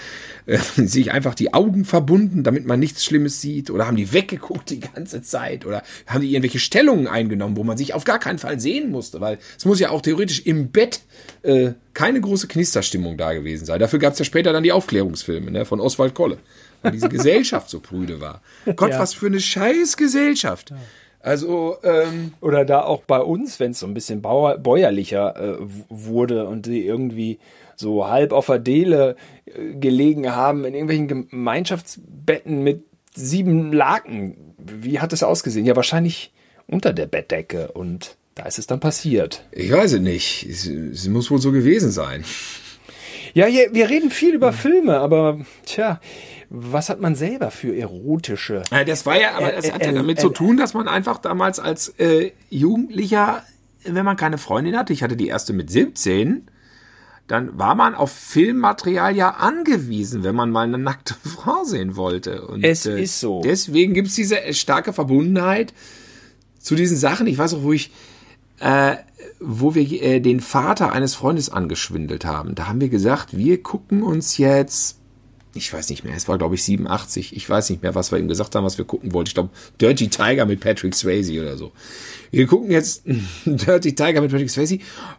äh, sich einfach die Augen verbunden, damit man nichts Schlimmes sieht? Oder haben die weggeguckt die ganze Zeit? Oder haben die irgendwelche Stellungen eingenommen, wo man sich auf gar keinen Fall sehen musste? Weil es muss ja auch theoretisch im Bett äh, keine große Knisterstimmung da gewesen sein. Dafür gab es ja später dann die Aufklärungsfilme ne, von Oswald Kolle weil diese Gesellschaft so prüde war. Gott, Ja. was für eine scheiß Gesellschaft. Also, ähm, Oder da auch bei uns, wenn es so ein bisschen bauer, bäuerlicher äh, wurde und die irgendwie so halb auf der Dele äh, gelegen haben in irgendwelchen Gemeinschaftsbetten mit sieben Laken. Wie hat es ausgesehen? Ja, wahrscheinlich unter der Bettdecke und da ist es dann passiert. ich weiß es nicht. Es, es muss wohl so gewesen sein. Ja, hier, wir reden viel über Filme, aber tja, was hat man selber für erotische? Ja, das war ja, aber das hat ja Äh, äh, damit äh, zu tun, dass man einfach damals als äh, Jugendlicher, wenn man keine Freundin hatte, ich hatte die erste mit 17, dann war man auf Filmmaterial ja angewiesen, wenn man mal eine nackte Frau sehen wollte. Und, Es ist so. Deswegen gibt's diese äh, starke Verbundenheit zu diesen Sachen. Ich weiß auch, wo ich, äh, wo wir äh, den Vater eines Freundes angeschwindelt haben. Da haben wir gesagt, wir gucken uns jetzt, ich weiß nicht mehr, es war glaube ich 87, ich weiß nicht mehr, was wir ihm gesagt haben, was wir gucken wollten. Ich glaube Dirty Tiger mit Patrick Swayze oder so. Wir gucken jetzt Dirty Tiger mit Patrick Swayze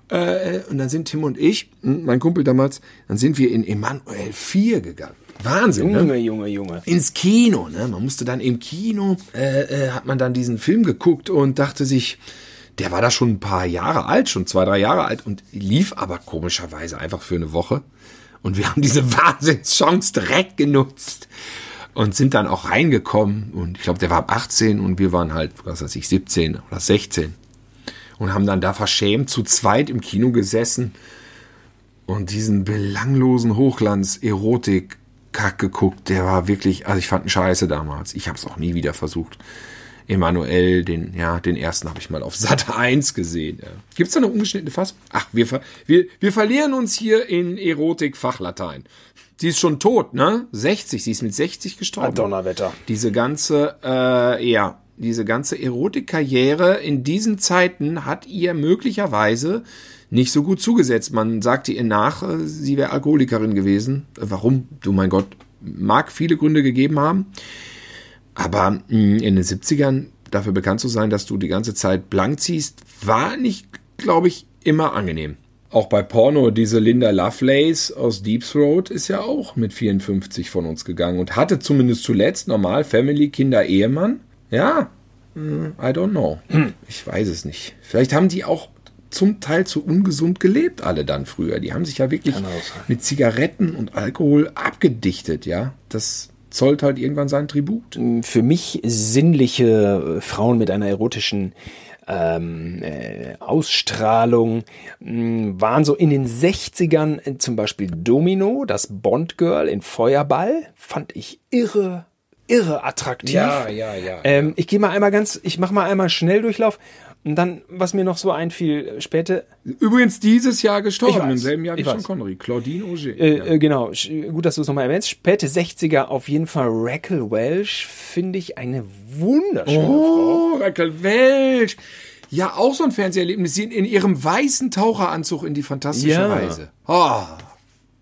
äh, und dann sind Tim und ich, mein Kumpel damals, dann sind wir in Emanuel 4 gegangen. Wahnsinn, ne? Junge, Junge, Junge. ins Kino. Ne? Man musste dann im Kino, äh, äh, hat man dann diesen Film geguckt und dachte sich, der war da schon ein paar Jahre alt, schon zwei, drei Jahre alt und lief aber komischerweise einfach für eine Woche. Und wir haben diese Wahnsinnschance direkt genutzt und sind dann auch reingekommen. Und ich glaube, der war ab 18 und wir waren halt, was weiß ich, 17 oder 16. Und haben dann da verschämt zu zweit im Kino gesessen und diesen belanglosen Hochglanz-Erotik-Kack geguckt. Der war wirklich, also ich fand ihn scheiße damals. Ich habe es auch nie wieder versucht. Emanuel, den, ja, den ersten habe ich mal auf Sat 1 gesehen. Ja. Gibt es da eine ungeschnittene Fassung? Ach, wir, ver wir, wir verlieren uns hier in Erotik-Fachlatein. Sie ist schon tot, ne? 60, sie ist mit 60 gestorben. Donnerwetter. Diese ganze, äh, ja, diese ganze Erotikkarriere in diesen Zeiten hat ihr möglicherweise nicht so gut zugesetzt. Man sagte ihr nach, äh, sie wäre Alkoholikerin gewesen. Äh, Warum? Du mein Gott, mag viele Gründe gegeben haben. Aber mh, in den 70ern dafür bekannt zu sein, dass du die ganze Zeit blank ziehst, war nicht, glaube ich, immer angenehm. Auch bei Porno, diese Linda Lovelace aus Deep Throat ist ja auch mit 54 von uns gegangen und hatte zumindest zuletzt normal Family, Kinder, Ehemann. Ja, hm, I don't know. Ich weiß es nicht. Vielleicht haben die auch zum Teil zu ungesund gelebt, alle dann früher. Die haben sich ja wirklich mit Zigaretten und Alkohol abgedichtet, ja. Das zollt halt irgendwann sein Tribut. für mich sinnliche äh, Frauen mit einer erotischen ähm, äh, Ausstrahlung mh, waren so in den 60ern äh, zum Beispiel Domino, das Bond Girl in Feuerball, fand ich irre, irre attraktiv. Ja, ja, ja. Ähm, ich gehe mal einmal ganz, ich mache mal einmal Schnelldurchlauf und dann, was mir noch so einfiel, später, Übrigens dieses Jahr gestorben, weiß, im selben Jahr wie Sean. Connery. Claudine Auger. Äh, äh, genau, gut, dass du es nochmal erwähnst. Späte 60er auf jeden Fall Raquel Welch, finde ich eine wunderschöne Frau. Oh, Raquel Welch. Ja, auch so ein Fernseherlebnis. Sie in ihrem weißen Taucheranzug in die fantastische Ja. Reise. Oh,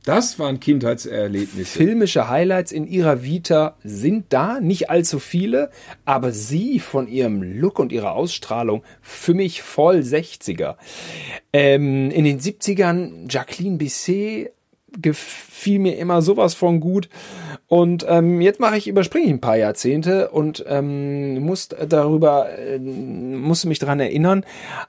das waren Kindheitserlebnisse. Filmische Highlights in ihrer Vita sind da, nicht allzu viele, aber sie von ihrem Look und ihrer Ausstrahlung für mich voll 60er. Ähm, in den 70ern Jacqueline Bisset gefiel mir immer sowas von gut. Und ähm, jetzt mache ich, überspringe ich ein paar Jahrzehnte und ähm, muss darüber, äh, musste mich daran erinnern,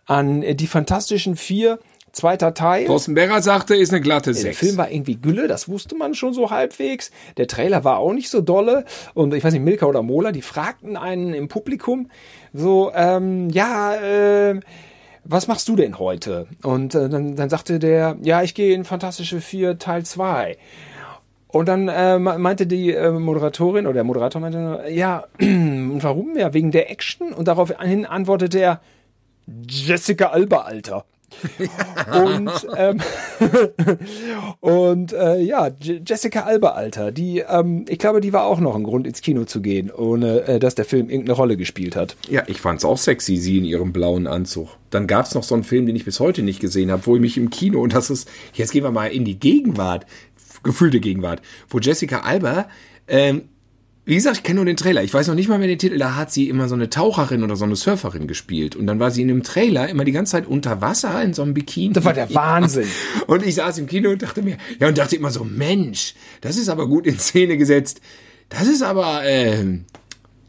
an die Fantastischen Vier, zweiter Teil. Thorsten Berger sagte, ist eine glatte Der 6. Film war irgendwie Gülle, das wusste man schon so halbwegs. Der Trailer war auch nicht so dolle. Und ich weiß nicht, Milka oder Mola, die fragten einen im Publikum so, ähm, ja, äh, was machst du denn heute? Und äh, dann, dann sagte der, ja, ich gehe in Fantastische Vier Teil 2. Und dann äh, meinte die äh, Moderatorin oder der Moderator meinte, ja, und warum? Ja, wegen der Action. Und daraufhin antwortete er, Jessica Alba, Alter. und ähm, und äh, ja, Jessica Alba, Alter, die, ähm, ich glaube, die war auch noch ein Grund, ins Kino zu gehen, ohne äh, dass der Film irgendeine Rolle gespielt hat. Ja, ich fand's auch sexy, sie in ihrem blauen Anzug. Dann gab's noch so einen Film, den ich bis heute nicht gesehen habe, wo ich mich im Kino, und das ist, jetzt gehen wir mal in die Gegenwart, gefühlte Gegenwart, wo Jessica Alba, ähm, wie gesagt, ich kenne nur den Trailer. Ich weiß noch nicht mal mehr den Titel. Da hat sie immer so eine Taucherin oder so eine Surferin gespielt. Und dann war sie in dem Trailer immer die ganze Zeit unter Wasser in so einem Bikini. Das war der Wahnsinn. Und ich saß im Kino und dachte mir, ja, und dachte immer so, Mensch, das ist aber gut in Szene gesetzt. Das ist aber, äh,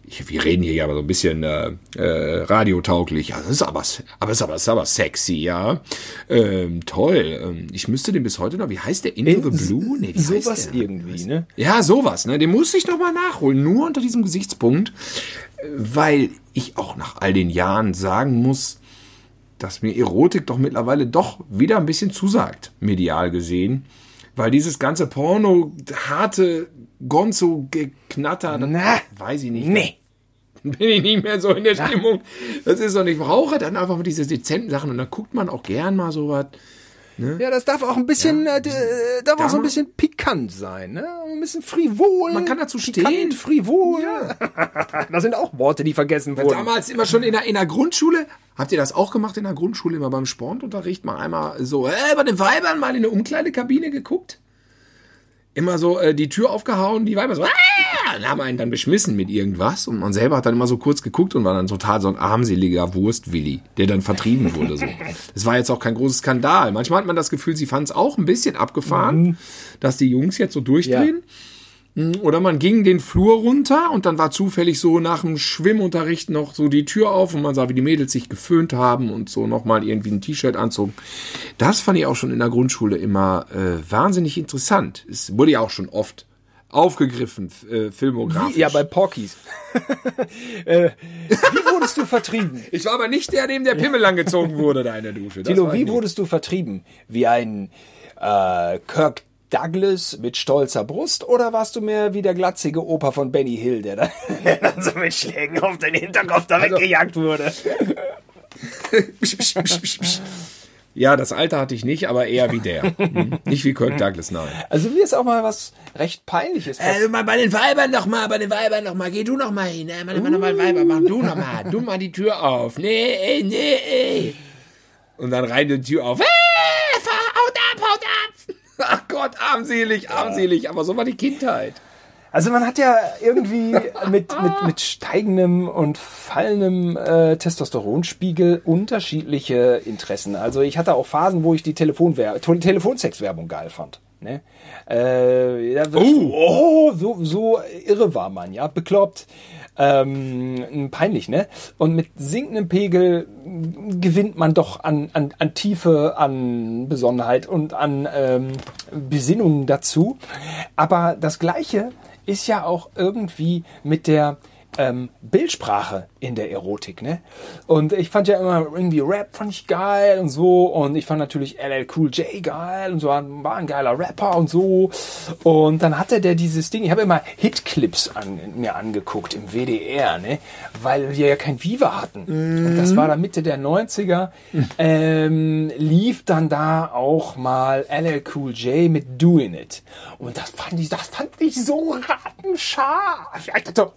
ich, wir reden hier ja aber so ein bisschen äh, äh, radiotauglich. Ja, das ist aber, aber ist aber, ist aber sexy, ja. Ähm, toll. Ähm, ich müsste den bis heute noch. Wie heißt der? Into the Blue? Nee, wie heißt Sowas der? irgendwie, ne? Ja, sowas, ne? Den muss ich noch mal nachholen. Nur unter diesem Gesichtspunkt, äh, weil ich auch nach all den Jahren sagen muss, dass mir Erotik doch mittlerweile doch wieder ein bisschen zusagt, medial gesehen. Weil dieses ganze Porno, harte Gonzo-Geknatter, das Na, weiß ich nicht. nee. Bin ich nicht mehr so in der Stimmung. Das ist doch nicht. Ich brauche dann einfach mal diese dezenten Sachen und dann guckt man auch gern mal sowas. Ja, das darf auch ein bisschen, äh, d- äh, darf auch so ein bisschen pikant sein, ne? Ein bisschen frivol. Man kann dazu pikant, stehen. frivol. das sind auch Worte, die vergessen wurden. Damals immer schon in der, in der Grundschule. Habt ihr das auch gemacht in der Grundschule, immer beim Sportunterricht? Mal einmal so, äh, bei den Weibern mal in eine Umkleidekabine geguckt? Immer so äh, die Tür aufgehauen, die Weiber so, ah! und haben einen dann beschmissen mit irgendwas. Und man selber hat dann immer so kurz geguckt und war dann total so ein armseliger Wurstwilli, der dann vertrieben wurde. So. Das war jetzt auch kein großes Skandal. Manchmal hat man das Gefühl, sie fanden es auch ein bisschen abgefahren, dass die Jungs jetzt so durchdrehen. Oder man ging den Flur runter und dann war zufällig so nach dem Schwimmunterricht noch so die Tür auf und man sah, wie die Mädels sich geföhnt haben und so nochmal irgendwie ein T-Shirt anzogen. Das fand ich auch schon in der Grundschule immer äh, wahnsinnig interessant. Es wurde ja auch schon oft aufgegriffen, äh, filmografisch. Wie, ja, bei Porkies. äh, wie wurdest du vertrieben? ich war aber nicht der, dem der Pimmel langgezogen wurde da in der Dusche. Das Tilo, wie wurdest du vertrieben? Wie ein äh, Kirk Douglas mit stolzer Brust oder warst du mehr wie der glatzige Opa von Benny Hill, der dann, der dann so mit Schlägen auf den Hinterkopf da weggejagt wurde? Ja, das Alter hatte ich nicht, aber eher wie der. Hm. Nicht wie Kirk Douglas, nein. Also mir ist auch mal was recht peinliches. Also mal bei den Weibern noch mal, bei den Weibern noch mal, geh du noch mal hin, äh, mach noch mal Weiber, mach du noch mal, du mal die Tür auf, nee, nee, und dann rein die Tür auf, äh, Ach Gott, armselig, armselig, aber so war die Kindheit. Also man hat ja irgendwie mit, mit, mit steigendem und fallendem äh, Testosteronspiegel unterschiedliche Interessen. Also ich hatte auch Phasen, wo ich die Telefonwer Tele- Telefonsexwerbung geil fand. Ne? Äh, da wird- oh, so, so irre war man, ja, bekloppt. Ähm, peinlich, ne? Und mit sinkendem Pegel gewinnt man doch an, an, an Tiefe, an Besonnenheit und an ähm, Besinnung dazu. Aber das Gleiche ist ja auch irgendwie mit der ähm, Bildsprache in der Erotik, ne? Und ich fand ja immer irgendwie Rap fand ich geil und so und ich fand natürlich LL Cool J geil und so war ein geiler Rapper und so und dann hatte der dieses Ding, ich habe immer Hitclips an, mir angeguckt im WDR, ne? Weil wir ja kein Viva hatten und das war dann Mitte der 90er ähm, lief dann da auch mal LL Cool J mit Doing It und das fand ich, das fand ich so rattenscharf. Ich dachte!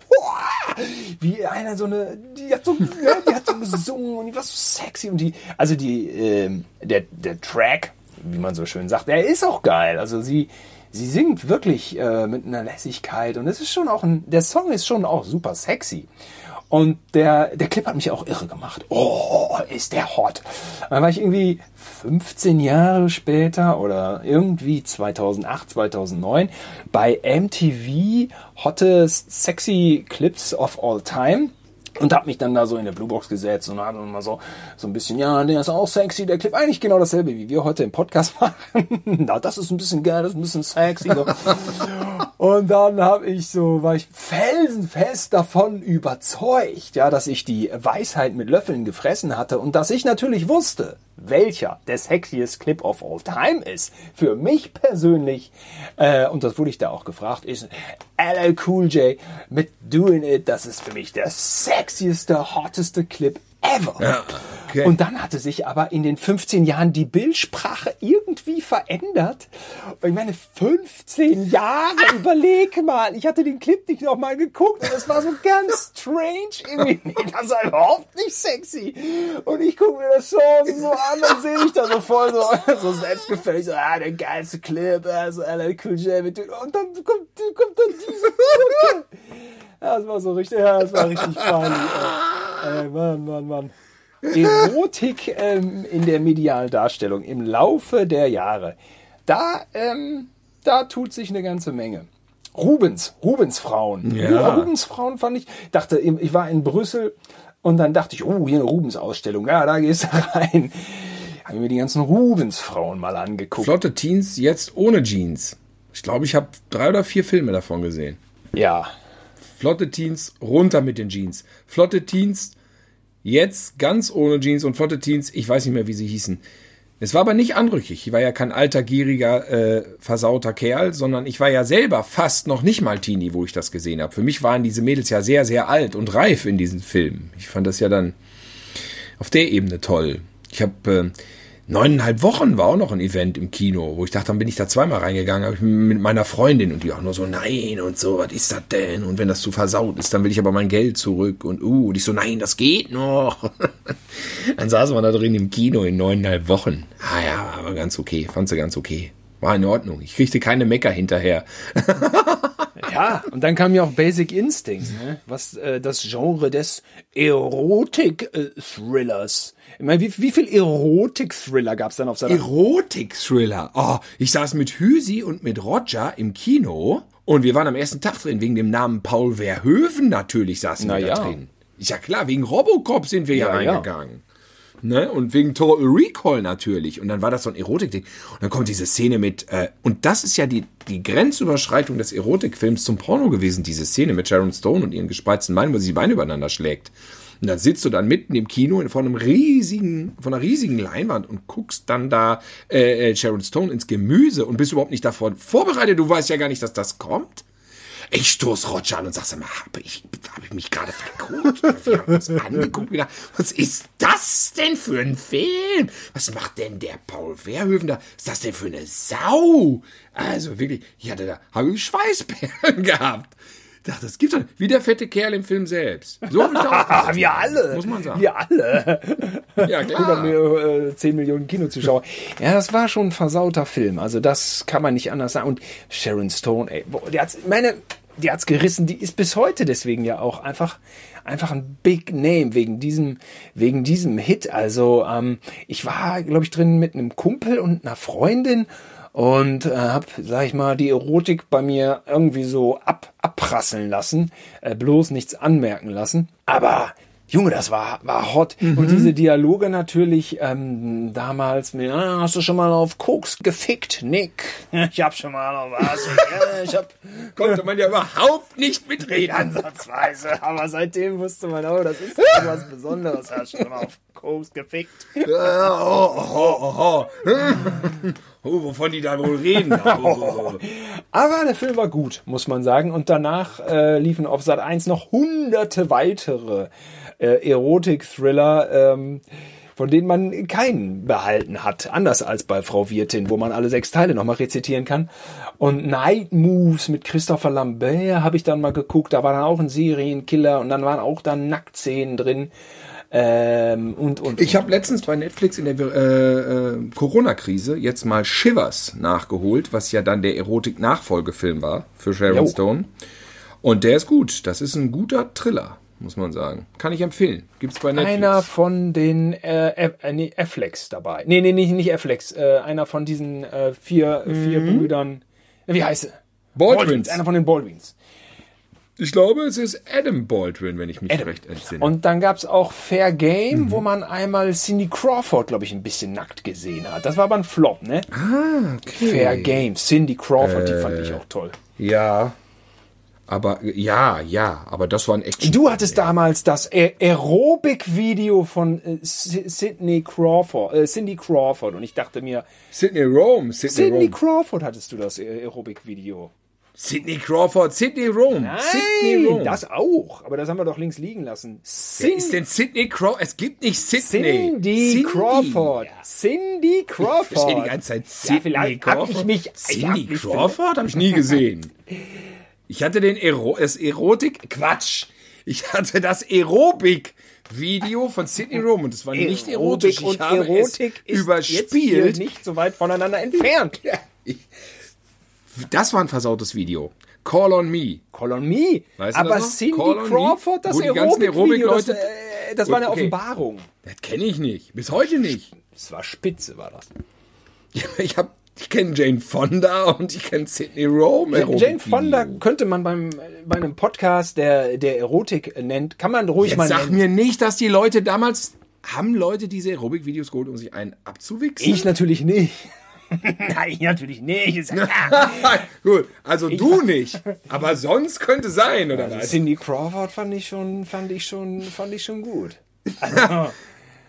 wie einer so eine, die hat so, ja, die hat so gesungen und die war so sexy und die, also die, ähm, der, der Track, wie man so schön sagt, der ist auch geil. Also sie, sie singt wirklich äh, mit einer Lässigkeit und es ist schon auch ein, der Song ist schon auch super sexy. Und der, der Clip hat mich auch irre gemacht. Oh, ist der hot. Dann war ich irgendwie 15 Jahre später oder irgendwie 2008, 2009 bei MTV Hottest Sexy Clips of All Time. Und hab mich dann da so in der Bluebox gesetzt und habe immer so, so ein bisschen, ja, der ist auch sexy, der Clip eigentlich genau dasselbe, wie wir heute im Podcast machen. Na, das ist ein bisschen geil, das ist ein bisschen sexy. So. und dann habe ich so, war ich felsenfest davon überzeugt, ja, dass ich die Weisheit mit Löffeln gefressen hatte und dass ich natürlich wusste, welcher der sexiest Clip of all time ist. Für mich persönlich, äh, und das wurde ich da auch gefragt, ist LL Cool J mit Doing It. Das ist für mich der sexieste, hotteste Clip ever. Ja, okay. Und dann hatte sich aber in den 15 Jahren die Bildsprache irgendwie verändert. Ich meine, 15 Jahre, überleg mal. Ich hatte den Clip nicht noch mal geguckt und es war so ganz strange. Irgendwie, das war überhaupt nicht sexy. Und ich gucke mir das so, so an und sehe mich da so voll so, so selbstgefällig, so, ah, der geilste Clip, also LL Cool J mit, und dann kommt, kommt dann diese Brücke. Ja, das war so richtig, ja, das war richtig funny. Ey, Mann, Mann, Mann. Erotik ähm, in der medialen Darstellung im Laufe der Jahre. Da, ähm, da tut sich eine ganze Menge. Rubens, Rubens Frauen. Ja. Rubens Frauen fand ich, dachte, ich war in Brüssel und dann dachte ich, oh, hier eine Rubens Ausstellung. Ja, da gehst du rein. Haben mir die ganzen Rubens Frauen mal angeguckt. Flotte Teens jetzt ohne Jeans. Ich glaube, ich habe drei oder vier Filme davon gesehen. Ja, Flotte Teens runter mit den Jeans. Flotte Teens jetzt ganz ohne Jeans und Flotte Teens, ich weiß nicht mehr, wie sie hießen. Es war aber nicht anrückig. Ich war ja kein alter, gieriger, äh, versauter Kerl, sondern ich war ja selber fast noch nicht mal Teenie, wo ich das gesehen habe. Für mich waren diese Mädels ja sehr, sehr alt und reif in diesen Filmen. Ich fand das ja dann auf der Ebene toll. Ich habe äh, neuneinhalb Wochen war auch noch ein Event im Kino, wo ich dachte, dann bin ich da zweimal reingegangen, habe ich mit meiner Freundin und die auch nur so, nein und so, was ist das denn? Und wenn das zu versaut ist, dann will ich aber mein Geld zurück und uh, und ich so, nein, das geht noch. dann saßen wir da drin im Kino in neuneinhalb Wochen. Ah ja, aber ganz okay, fand sie ganz okay. War in Ordnung. Ich kriegte keine Mecker hinterher. ja, und dann kam ja auch Basic Instinct, ne? was äh, das Genre des Erotik-Thrillers ich meine, wie, wie viel Erotik-Thriller gab es dann auf seiner... Erotik-Thriller? Oh, ich saß mit Hüsi und mit Roger im Kino und wir waren am ersten Tag drin, wegen dem Namen Paul Verhoeven natürlich saßen Na wir da ja. drin. Ist ja klar, wegen Robocop sind wir ja, ja reingegangen. Ne? Und wegen Total Recall natürlich. Und dann war das so ein Erotik-Ding. Und dann kommt diese Szene mit, äh, und das ist ja die, die Grenzüberschreitung des Erotikfilms zum Porno gewesen, diese Szene mit Sharon Stone und ihren gespreizten Beinen, wo sie die Beine übereinander schlägt. Und dann sitzt du dann mitten im Kino vor einem riesigen, von einer riesigen Leinwand und guckst dann da äh, äh, Sharon Stone ins Gemüse und bist überhaupt nicht davor vorbereitet. Du weißt ja gar nicht, dass das kommt. Ich stoß Roger an und sag, sag mal, habe ich, hab ich mich gerade verguckt? Wir haben uns angeguckt wieder. Was ist das denn für ein Film? Was macht denn der Paul Verhoeven da? Was ist das denn für eine Sau? Also wirklich, ich hatte da, habe ich Schweißperlen gehabt dachte, das gibt's doch nicht. Wie der fette Kerl im Film selbst. So Wir alle. Muss man sagen. Wir alle. ja, klar. Über äh, 10 Millionen Kinozuschauer. Ja, das war schon ein versauter Film. Also das kann man nicht anders sagen. Und Sharon Stone, ey, boah, die hat's, meine, die hat's gerissen. Die ist bis heute deswegen ja auch einfach, einfach ein Big Name wegen diesem, wegen diesem Hit. Also, ähm, ich war, glaube ich, drin mit einem Kumpel und einer Freundin und äh, habe, sag ich mal, die Erotik bei mir irgendwie so ab, abprasseln lassen, äh, bloß nichts anmerken lassen. Aber Junge, das war, war hot. Mhm. Und diese Dialoge natürlich ähm, damals mit, ah, hast du schon mal auf Koks gefickt, Nick? Ich hab schon mal auf was. Ich, hab, Konnte man ja überhaupt nicht mitreden. Ansatzweise. Aber seitdem wusste man, oh, das ist was Besonderes. Hast du schon mal auf Koks gefickt? oh, oh, oh, oh. oh, wovon die da wohl reden. Aber der Film war gut, muss man sagen. Und danach äh, liefen auf Sat 1 noch hunderte weitere äh, Erotik-Thriller, ähm, von denen man keinen behalten hat. Anders als bei Frau Wirtin, wo man alle sechs Teile nochmal rezitieren kann. Und Night Moves mit Christopher Lambert habe ich dann mal geguckt. Da war dann auch ein Serienkiller und dann waren auch dann Nacktszenen drin. Ähm, und, und, ich habe letztens bei Netflix in der äh, äh, Corona-Krise jetzt mal Shivers nachgeholt, was ja dann der Erotik-Nachfolgefilm war für Sharon jo. Stone. Und der ist gut. Das ist ein guter Thriller. Muss man sagen. Kann ich empfehlen. Gibt's bei Netflix. Einer von den äh, äh, nee, Afflecks dabei. Nee, nee, nicht, nicht Afflecks. Äh, einer von diesen äh, vier, vier Brüdern. Wie heißt er? Baldwins. Einer von den Baldwins. Ich glaube, es ist Adam Baldwin, wenn ich mich recht entsinne. Und dann gab's auch Fair Game, wo man einmal Cindy Crawford, glaube ich, ein bisschen nackt gesehen hat. Das war aber ein Flop, ne? ah, okay. Fair Game. Cindy Crawford, die fand ich auch toll. Ja. Aber, ja, ja, aber das war ein Action. Du hattest damals das Aerobic-Video von äh, S- Sydney Crawford, äh, Cindy Crawford. Und ich dachte mir, Sydney Rome, Sydney, Cindy Rome. Crawford hattest du das Aerobic-Video. Sydney Crawford, Sydney Rome. Sydney Rome. das auch. Aber das haben wir doch links liegen lassen. Wer ist denn Sydney Crawford? Es gibt nicht Sydney. Cindy, Crawford. Cindy Ich verstehe Crawford. die ganze Zeit Sydney vielleicht hab Crawford. ich mich- ich Cindy hab mich Crawford habe ich nie gesehen. Ich hatte den Ero das Erotik Quatsch. Ich hatte das Aerobik Video von Sydney Rome und es war nicht erotisch. Ich und habe Erotik es ist überspielt. nicht so weit voneinander entfernt. Das war ein versautes Video. Call on me. Call on me. Weißt du Aber das? Cindy? Crawford, das Aerobic-Video, das, äh, das war eine Okay. Offenbarung. Das kenne ich nicht. Bis heute nicht. Das war spitze, war das. Ich habe ich kenne Jane Fonda und ich kenne Sydney Rome. Jane. Fonda könnte man beim, bei einem Podcast, der, der Erotik nennt, kann man ruhig Jetzt mal sag nennen. mir nicht, dass die Leute damals haben Leute diese Aerobic-Videos geholt, um sich einen abzuwichsen. Ich natürlich nicht. Nein, ich natürlich nicht. Gut, also du nicht, aber sonst könnte sein oder was? Cindy Crawford fand ich schon, fand ich schon, fand ich schon gut. Also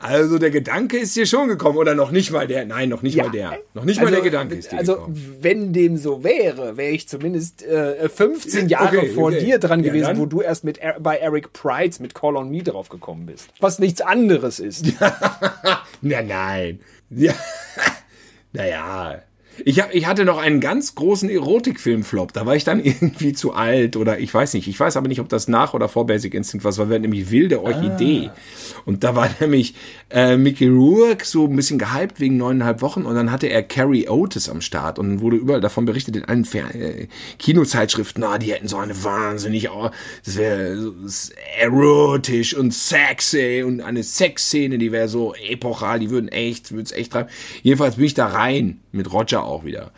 der Gedanke ist dir schon gekommen oder noch nicht mal der? Nein, noch nicht mal der. Noch nicht mal Also, der Gedanke ist dir Also, gekommen. wenn dem so wäre, wäre ich zumindest äh, 15 Jahre Okay, vor okay. dir dran Ja, gewesen, dann. wo du erst mit bei Eric Prides mit Call on Me drauf gekommen bist. Was nichts anderes ist. Na, nein. Ja. naja. Ich, hab, ich hatte noch einen ganz großen Erotikfilm-Flop. Da war ich dann irgendwie zu alt oder ich weiß nicht. Ich weiß aber nicht, ob das nach oder vor Basic Instinct war. Es war nämlich Wilde Orchidee. Und da war nämlich äh, Mickey Rourke so ein bisschen gehypt wegen neuneinhalb Wochen und dann hatte er Carrie Otis am Start und wurde überall davon berichtet in allen Fer äh, Kinozeitschriften, na, die hätten so eine wahnsinnig, oh, das wäre so erotisch und sexy und eine Sexszene, die wäre so epochal, die würden echt, würden's echt treiben. Jedenfalls bin ich da rein, mit Roger auch wieder.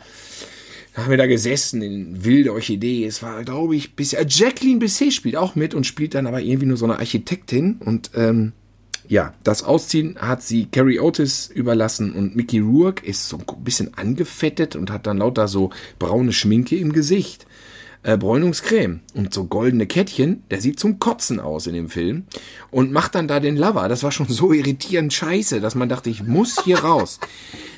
Da haben wir da gesessen in wilde Orchidee. Es war, glaube ich, bis äh, Jacqueline Bisset spielt auch mit und spielt dann aber irgendwie nur so eine Architektin und ähm, ja, das Ausziehen hat sie Carrie Otis überlassen und Mickey Rourke ist so ein bisschen angefettet und hat dann lauter so braune Schminke im Gesicht. Äh, Bräunungscreme und so goldene Kettchen, der sieht zum Kotzen aus in dem Film und macht dann da den Lover. Das war schon so irritierend scheiße, dass man dachte, ich muss hier raus.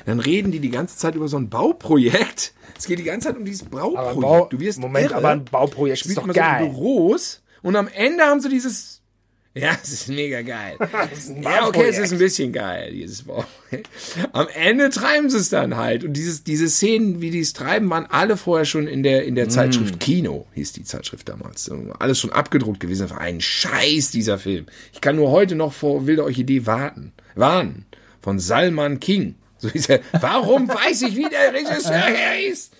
Dann reden die die ganze Zeit über so ein Bauprojekt. Es geht die ganze Zeit um dieses Bauprojekt. Bau- du wirst Moment, irre. aber ein Bauprojekt Spielt ist doch immer geil. So in Büros und am Ende haben sie dieses ja, es ist mega geil. ja, okay, es ist ein bisschen geil, dieses Bau. Am Ende treiben sie es dann halt. Und dieses, diese Szenen, wie die es treiben, waren alle vorher schon in der, in der Zeitschrift Kino, hieß die Zeitschrift damals. Alles schon abgedruckt gewesen. Ein Scheiß, dieser Film. Ich kann nur heute noch vor Wilde Orchidee warten. Warnen. Von Salman King. So hieß er. Warum weiß ich, wie der Regisseur heißt?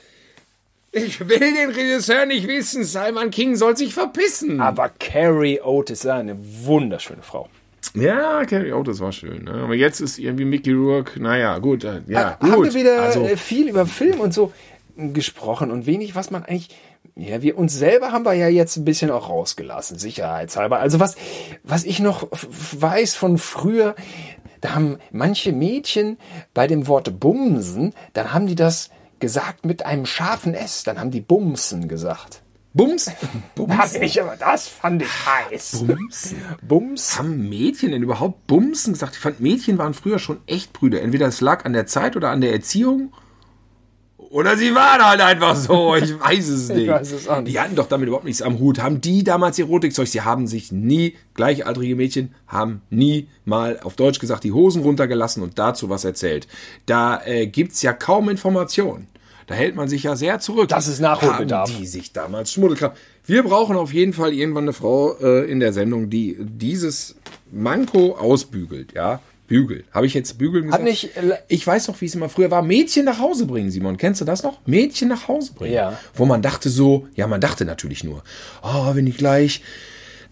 Ich will den Regisseur nicht wissen. Salman King soll sich verpissen. Aber Carrie Otis ist eine wunderschöne Frau. Ja, Carrie Otis war schön. Ne? Aber jetzt ist irgendwie Mickey Rourke, naja, gut. äh, Ja, gut. Haben wir wieder also, äh, viel über Film und so gesprochen und wenig, was man eigentlich. Ja, wir uns selber haben wir ja jetzt ein bisschen auch rausgelassen, sicherheitshalber. Also was, was ich noch weiß von früher, da haben manche Mädchen bei dem Wort Bumsen, dann haben die das gesagt mit einem scharfen S, dann haben die Bumsen gesagt. Bums. Bums. Das nicht, aber das fand ich heiß. Bumsen. Bums. Haben Mädchen denn überhaupt Bumsen gesagt? Ich fand, Mädchen waren früher schon echt Brüder. Entweder es lag an der Zeit oder an der Erziehung. Oder sie waren halt einfach so. Ich weiß es nicht. weiß es auch nicht. Die hatten doch damit überhaupt nichts am Hut. Haben die damals Erotikzeug? Sie haben sich nie, gleichaltrige Mädchen, haben nie mal auf Deutsch gesagt, die Hosen runtergelassen und dazu was erzählt. Da äh, gibt's ja kaum Informationen. Da hält man sich ja sehr zurück. Das ist Nachholbedarf. Haben die sich damals Schmuddelkram. Wir brauchen auf jeden Fall irgendwann eine Frau äh, in der Sendung, die dieses Manko ausbügelt, ja. Bügel. Habe ich jetzt bügeln gesagt? nicht, äh, ich weiß noch, wie es immer früher war. Mädchen nach Hause bringen, Simon. Kennst du das noch? Mädchen nach Hause bringen. Ja. Wo man dachte so, ja, man dachte natürlich nur, oh, wenn ich gleich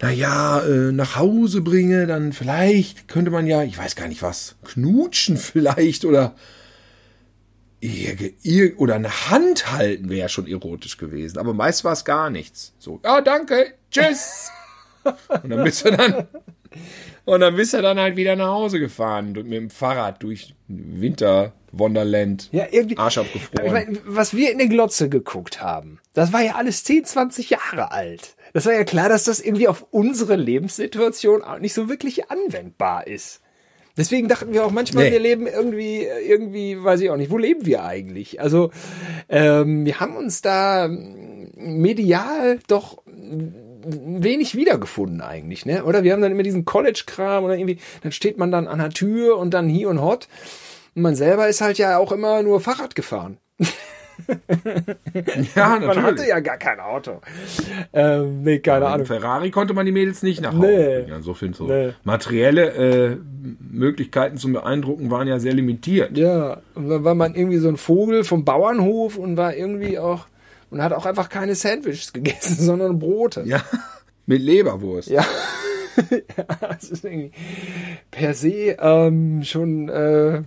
naja, äh, nach Hause bringe, dann vielleicht könnte man ja, ich weiß gar nicht was, knutschen vielleicht oder oder eine Hand halten wäre ja schon erotisch gewesen. Aber meist war es gar nichts. So, ja, danke, tschüss. und dann bist du dann, und dann bist du dann halt wieder nach Hause gefahren mit dem Fahrrad durch Winter Wonderland. Ja, irgendwie. Arsch abgefroren. Ich mein, was wir in der Glotze geguckt haben, das war ja alles 10, 20 Jahre alt. Das war ja klar, dass das irgendwie auf unsere Lebenssituation auch nicht so wirklich anwendbar ist. Deswegen dachten wir auch manchmal, Nee. wir leben irgendwie, irgendwie, weiß ich auch nicht, wo leben wir eigentlich? Also ähm, wir haben uns da medial doch wenig wiedergefunden eigentlich, ne? Oder wir haben dann immer diesen College-Kram oder irgendwie, dann steht man dann an der Tür und dann hier und hot. Und man selber ist halt ja auch immer nur Fahrrad gefahren. ja, Man hatte natürlich. ja gar kein Auto. Ähm, nee, keine Ahnung. Ferrari konnte man die Mädels nicht nach Hause Nee. bringen. Insofern so Nee. materielle äh, Möglichkeiten zum Beeindrucken waren ja sehr limitiert. Ja, und dann war man irgendwie so ein Vogel vom Bauernhof und war irgendwie auch und hat auch einfach keine Sandwiches gegessen, sondern Brote. Ja, mit Leberwurst. Ja. ja, das ist irgendwie per se ähm, schon äh,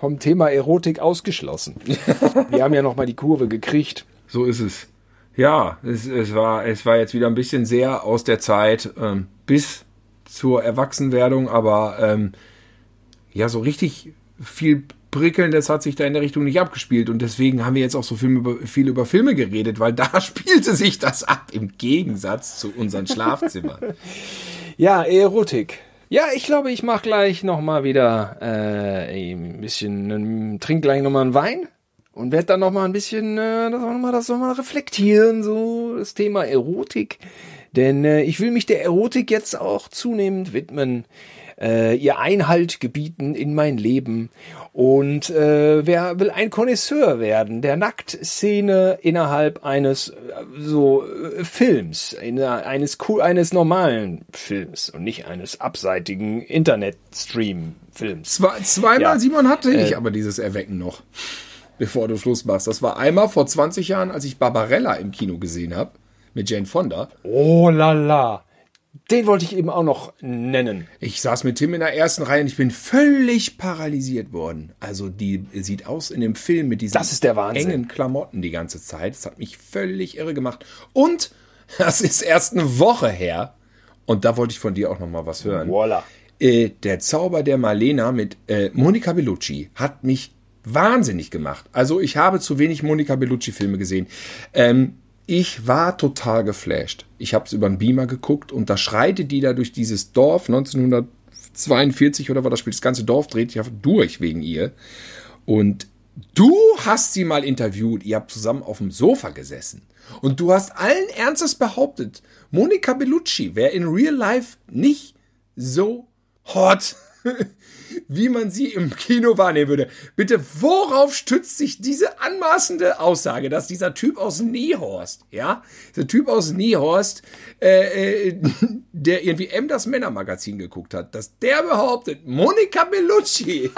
vom Thema Erotik ausgeschlossen. Wir haben ja noch mal die Kurve gekriegt. So ist es. Ja, es, es, war, es war jetzt wieder ein bisschen sehr aus der Zeit ähm, bis zur Erwachsenwerdung, aber ähm, ja, so richtig viel Prickelndes hat sich da in der Richtung nicht abgespielt und deswegen haben wir jetzt auch so viel über, viel über Filme geredet, weil da spielte sich das ab im Gegensatz zu unseren Schlafzimmern. Ja, Erotik. Ja, ich glaube, ich mache gleich noch mal wieder äh, ein bisschen, ähm, trink gleich noch mal einen Wein und werde dann noch mal ein bisschen äh, das noch mal, das noch reflektieren, so das Thema Erotik. Denn äh, ich will mich der Erotik jetzt auch zunehmend widmen, äh, ihr Einhalt gebieten in mein Leben. Und äh, wer will ein Connoisseur werden der Nacktszene innerhalb eines äh, so äh, Films, in, eines cool, eines normalen Films und nicht eines abseitigen Internet-Stream-Films. Zwei, zweimal, Ja. Simon, hatte ich Äh. aber dieses Erwecken noch, bevor du Schluss machst. Das war einmal vor 20 Jahren, als ich Barbarella im Kino gesehen habe, mit Jane Fonda. Oh la la. Den wollte ich eben auch noch nennen. Ich saß mit Tim in der ersten Reihe und ich bin völlig paralysiert worden. Also die sieht aus in dem Film mit diesen Das ist der Wahnsinn. engen Klamotten die ganze Zeit. Das hat mich völlig irre gemacht. Und das ist erst eine Woche her. Und da wollte ich von dir auch noch mal was hören. Voila. Äh, der Zauber der Marlena mit äh, Monica Bellucci hat mich wahnsinnig gemacht. Also ich habe zu wenig Monica Bellucci Filme gesehen. Ähm, ich war total geflasht. Ich habe es über den Beamer geguckt und da schreitet die da durch dieses Dorf 1942 oder was das spielt. Das ganze Dorf dreht sich durch wegen ihr. Und du hast sie mal interviewt. Ihr habt zusammen auf dem Sofa gesessen. Und du hast allen Ernstes behauptet, Monica Bellucci wäre in Real Life nicht so hot, wie man sie im Kino wahrnehmen würde. Bitte, worauf stützt sich diese anmaßende Aussage, dass dieser Typ aus Niehorst, ja, dieser Typ aus Niehorst, äh, äh, der irgendwie M das Männermagazin geguckt hat, dass der behauptet, Monica Bellucci,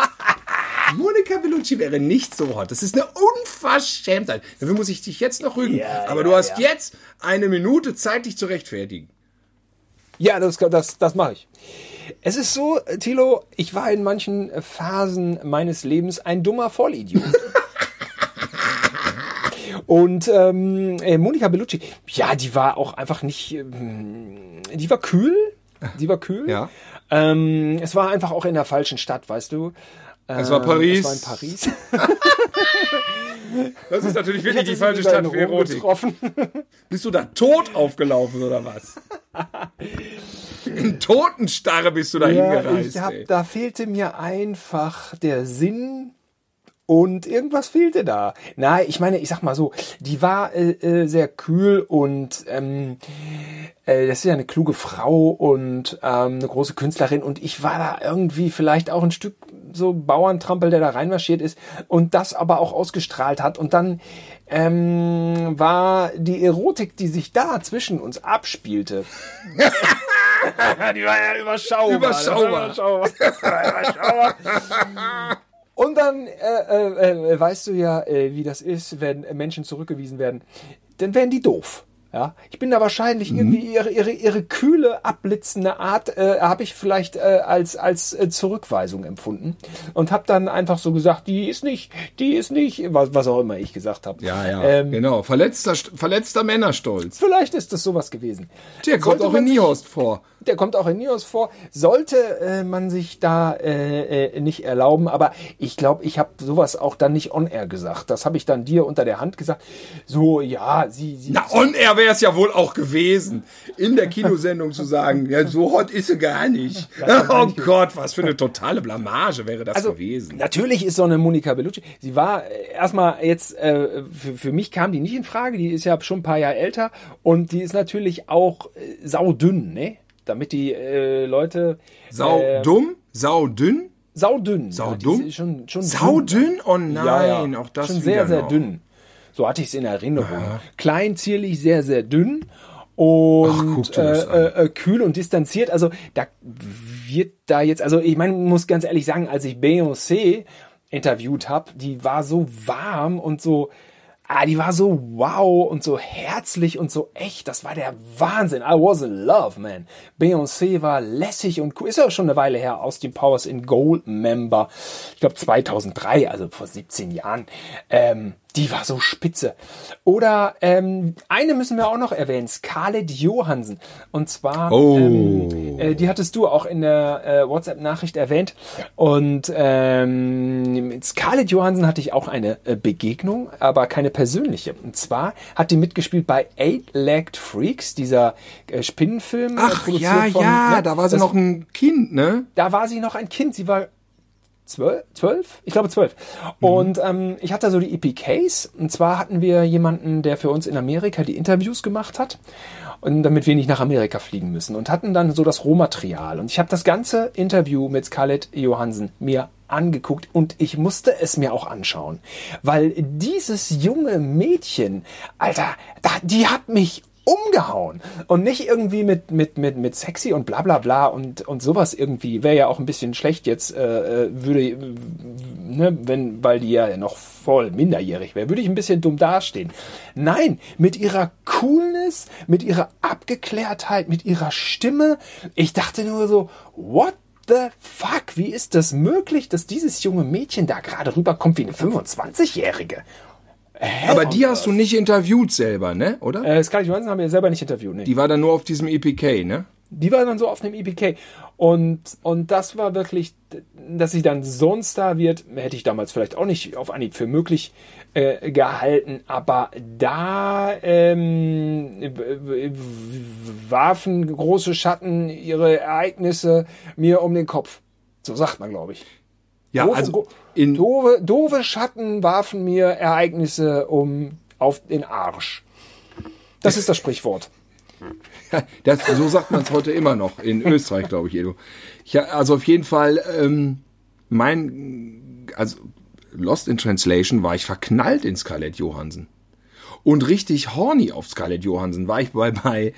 Monica Bellucci wäre nicht so hot. Das ist eine Unverschämtheit. Dafür muss ich dich jetzt noch rügen. Ja, Aber ja, du hast ja. jetzt eine Minute Zeit, dich zu rechtfertigen. Ja, das, das, das mache ich. Es ist so, Thilo, ich war in manchen Phasen meines Lebens ein dummer Vollidiot. Und ähm, äh, Monika Bellucci, ja, die war auch einfach nicht, ähm, die war kühl, die war kühl. Ja. Ähm, es war einfach auch in der falschen Stadt, weißt du. Es war Ähm, Paris. Es war in Paris. Das ist natürlich wirklich die falsche Stadt für Erotik. getroffen. Bist du da tot aufgelaufen oder was? In Totenstarre bist du da Ja, hingereist. hab, da fehlte mir einfach der Sinn und irgendwas fehlte da. Na, ich meine, ich sag mal so, die war äh, äh, sehr kühl und ähm, äh, das ist ja eine kluge Frau und ähm, eine große Künstlerin und ich war da irgendwie vielleicht auch ein Stück so Bauerntrampel, der da reinmarschiert ist und das aber auch ausgestrahlt hat und dann ähm, war die Erotik, die sich da zwischen uns abspielte, die war ja überschaubar. Überschaubar. überschaubar. überschaubar. Und dann äh, äh, äh, weißt du ja, äh, wie das ist, wenn Menschen zurückgewiesen werden. Dann werden die doof. Ja, ich bin da wahrscheinlich irgendwie ihre, ihre, ihre kühle, abblitzende Art äh, habe ich vielleicht äh, als als äh, Zurückweisung empfunden und habe dann einfach so gesagt, die ist nicht, die ist nicht, was, was auch immer ich gesagt habe. Ja, ja, Ähm, genau. Verletzter, verletzter Männerstolz. Vielleicht ist das sowas gewesen. Der kommt Sollte auch in Niehorst vor. Der kommt auch in Nios vor. Sollte äh, man sich da äh, äh, nicht erlauben, aber ich glaube, ich habe sowas auch dann nicht on air gesagt. Das habe ich dann dir unter der Hand gesagt. So, ja, sie, sie Na, on air wäre es ja wohl auch gewesen, in der Kinosendung zu sagen, ja, so hot ist sie gar nicht. Oh Gott, was für eine totale Blamage wäre das also gewesen. natürlich ist so eine Monika Bellucci. Sie war äh, erstmal jetzt äh, für, für mich kam die nicht in Frage. Die ist ja schon ein paar Jahre älter und die ist natürlich auch äh, saudünn, ne? Damit die äh, Leute Sau äh, dumm, sau dünn, saudünn. Sau ja, Schon, schon sau dünn. dünn? Oh nein, auch das schon sehr, sehr dünn. So hatte ich es in Erinnerung. Klein, zierlich, sehr, sehr dünn und das äh, äh, kühl und distanziert. Also da wird da jetzt, also ich meine, muss ganz ehrlich sagen, als ich Beyoncé interviewt habe, die war so warm und so, ah, die war so wow und so herzlich und so echt. Das war der Wahnsinn. I was in love, man. Beyoncé war lässig und cool. Ist ja auch schon eine Weile her. Austin Powers in Gold Member. Ich glaube 2003, also vor 17 Jahren. Ähm, die war so spitze. Oder ähm, eine müssen wir auch noch erwähnen, Scarlett Johansson. Und zwar, Oh. ähm, äh, die hattest du auch in der äh, WhatsApp-Nachricht erwähnt. Und ähm, mit Scarlett Johansson hatte ich auch eine äh, Begegnung, aber keine persönliche. Und zwar hat die mitgespielt bei Eight-Legged Freaks, dieser äh, Spinnenfilm. äh, Ach ja, von- ja, ne, da war sie das- noch ein Kind, ne? da war sie noch ein Kind. Sie war zwölf, zwölf? Ich glaube zwölf. Und ähm, ich hatte so die EPKs. Und zwar hatten wir jemanden, der für uns in Amerika die Interviews gemacht hat. Und damit wir nicht nach Amerika fliegen müssen. Und hatten dann so das Rohmaterial. Und ich habe das ganze Interview mit Scarlett Johansson mir angeguckt und ich musste es mir auch anschauen. Weil dieses junge Mädchen, Alter, die hat mich umgehauen. Und nicht irgendwie mit mit mit mit sexy und bla bla bla und und sowas irgendwie. Wäre ja auch ein bisschen schlecht jetzt äh, äh, würde ne wenn weil die ja noch voll minderjährig wäre würde ich ein bisschen dumm dastehen. Nein mit ihrer Coolness mit ihrer Abgeklärtheit mit ihrer Stimme ich dachte nur so what the fuck? Wie ist das möglich dass dieses junge Mädchen da gerade rüberkommt wie eine 25-jährige Aber die hast du nicht interviewt selber, ne? Oder? äh, Scarlett Johansson haben wir selber nicht interviewt nee. Die war dann nur auf diesem EPK, ne? Die war dann so auf einem EPK. Und, und das war wirklich, dass sie dann so ein Star wird, hätte ich damals vielleicht auch nicht auf Anhieb für möglich äh, gehalten. Aber da ähm, warfen große Schatten ihre Ereignisse mir um den Kopf. So sagt man, glaube ich. Ja, Doofe, also in, doofe, doofe Schatten warfen mir Ereignisse um auf den Arsch. Das ist das Sprichwort. Das, so sagt man es heute immer noch in Österreich, glaube ich, Edo. Ja, also auf jeden Fall, ähm, mein, also Lost in Translation war ich verknallt in Scarlett Johansson. Und richtig horny auf Scarlett Johansson war ich bei, bei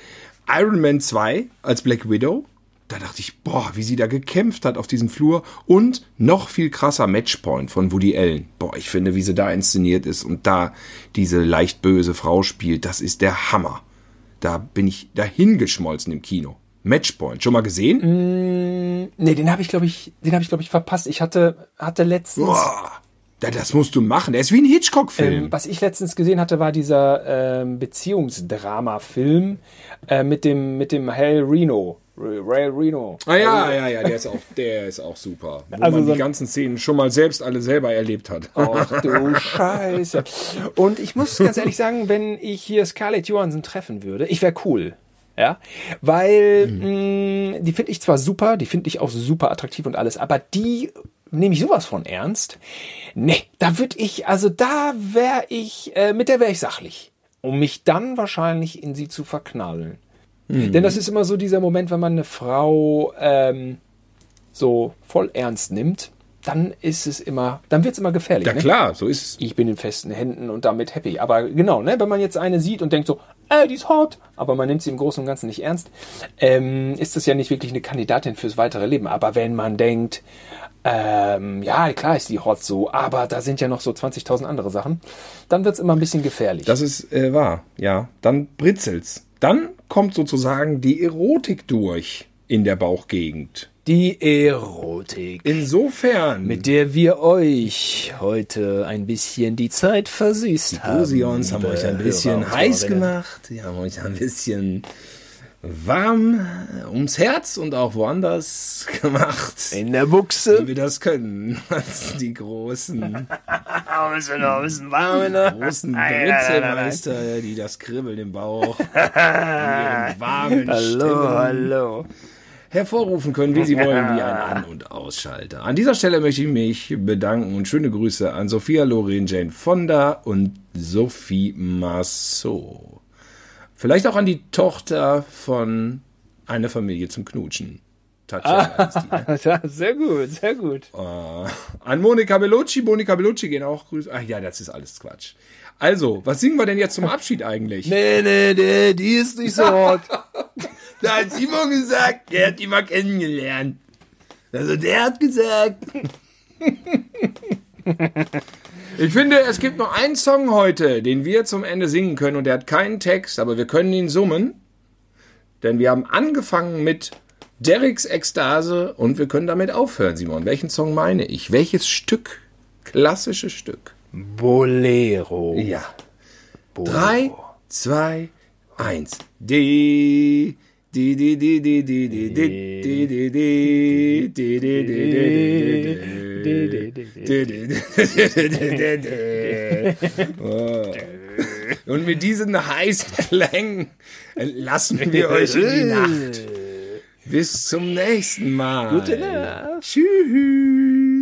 Iron Man 2 als Black Widow. Da dachte ich, boah, wie sie da gekämpft hat auf diesem Flur. Und noch viel krasser Matchpoint von Woody Allen. Boah, ich finde, wie sie da inszeniert ist und da diese leicht böse Frau spielt, das ist der Hammer. Da bin ich dahingeschmolzen im Kino. Matchpoint, schon mal gesehen? Nee, den habe ich, glaube ich, den habe ich, glaube ich, verpasst. Ich hatte, hatte letztens. Boah, da- das musst du machen. Der ist wie ein Hitchcock-Film. Ähm, was ich letztens gesehen hatte, war dieser ähm, Beziehungsdrama-Film äh, mit dem mit dem Hal Reno. Ray Reno. ah ja, ja, ja, der ist auch, der ist auch super. Wo Also man so- die ganzen Szenen schon mal selbst alle selber erlebt hat. Ach du Scheiße. Und ich muss ganz ehrlich sagen, wenn ich hier Scarlett Johansson treffen würde, ich wäre cool. Ja, weil mh, die finde ich zwar super, die finde ich auch super attraktiv und alles, aber die nehme ich sowas von ernst. Nee, da würde ich, also da wäre ich, äh, mit der wäre ich sachlich, um mich dann wahrscheinlich in sie zu verknallen. Denn das ist immer so dieser Moment, wenn man eine Frau ähm, so voll ernst nimmt, dann ist es immer, dann wird es immer gefährlich. Ja ne? klar, so ist es. ich bin in festen Händen und damit happy. Aber genau, ne, wenn man jetzt eine sieht und denkt so, ey, die ist hot, aber man nimmt sie im Großen und Ganzen nicht ernst, ähm, ist das ja nicht wirklich eine Kandidatin fürs weitere Leben. Aber wenn man denkt, Ähm, ja, klar ist die hot so, aber da sind ja noch so 20.000 andere Sachen. Dann wird's immer ein bisschen gefährlich. Das ist äh, wahr, ja. Dann britzelt's. Dann kommt sozusagen die Erotik durch in der Bauchgegend. die Erotik. Insofern, mit der wir euch heute ein bisschen die Zeit versüßt haben. Rosions haben euch ein liebe bisschen Hörer heiß gemacht. Die haben euch ein bisschen warm ums Herz und auch woanders gemacht. In der Wie Buchse. wir das können. als die großen, Außen, außen, warm, ne? großen Nein, nein, nein, nein. Britzelmeister, die das Kribbeln im Bauch in ihren warmen Hallo, Stimmen hallo. hervorrufen können, wie sie wollen, wie ein An- und Ausschalter. An dieser Stelle möchte ich mich bedanken und schöne Grüße an Sophia Loren, Jane Fonda und Sophie Marceau. Vielleicht auch an die Tochter von einer Familie zum Knutschen. Tatjana ist die. Ja, sehr gut, sehr gut. Äh, an Monika Bellucci. Monika Bellucci gehen auch Grüße. Ach ja, das ist alles Quatsch. Also, was singen wir denn jetzt zum Abschied eigentlich? Nee, nee, nee, die ist nicht so hot. Da hat Simon gesagt, der hat die mal kennengelernt. Also der hat gesagt. Ich finde, es gibt noch einen Song heute, den wir zum Ende singen können und der hat keinen Text, aber wir können ihn summen. Denn wir haben angefangen mit Derricks Ekstase und wir können damit aufhören, Simon. Welchen Song meine ich? Welches Stück? Klassisches Stück. Bolero. Ja. Drei, zwei, eins. Die, die, die, die, die, die, die, die, die, die, die, die, die, Und mit diesen heißen Klängen entlassen wir euch in die Nacht. Bis zum nächsten Mal. Gute Nacht. Tschüss.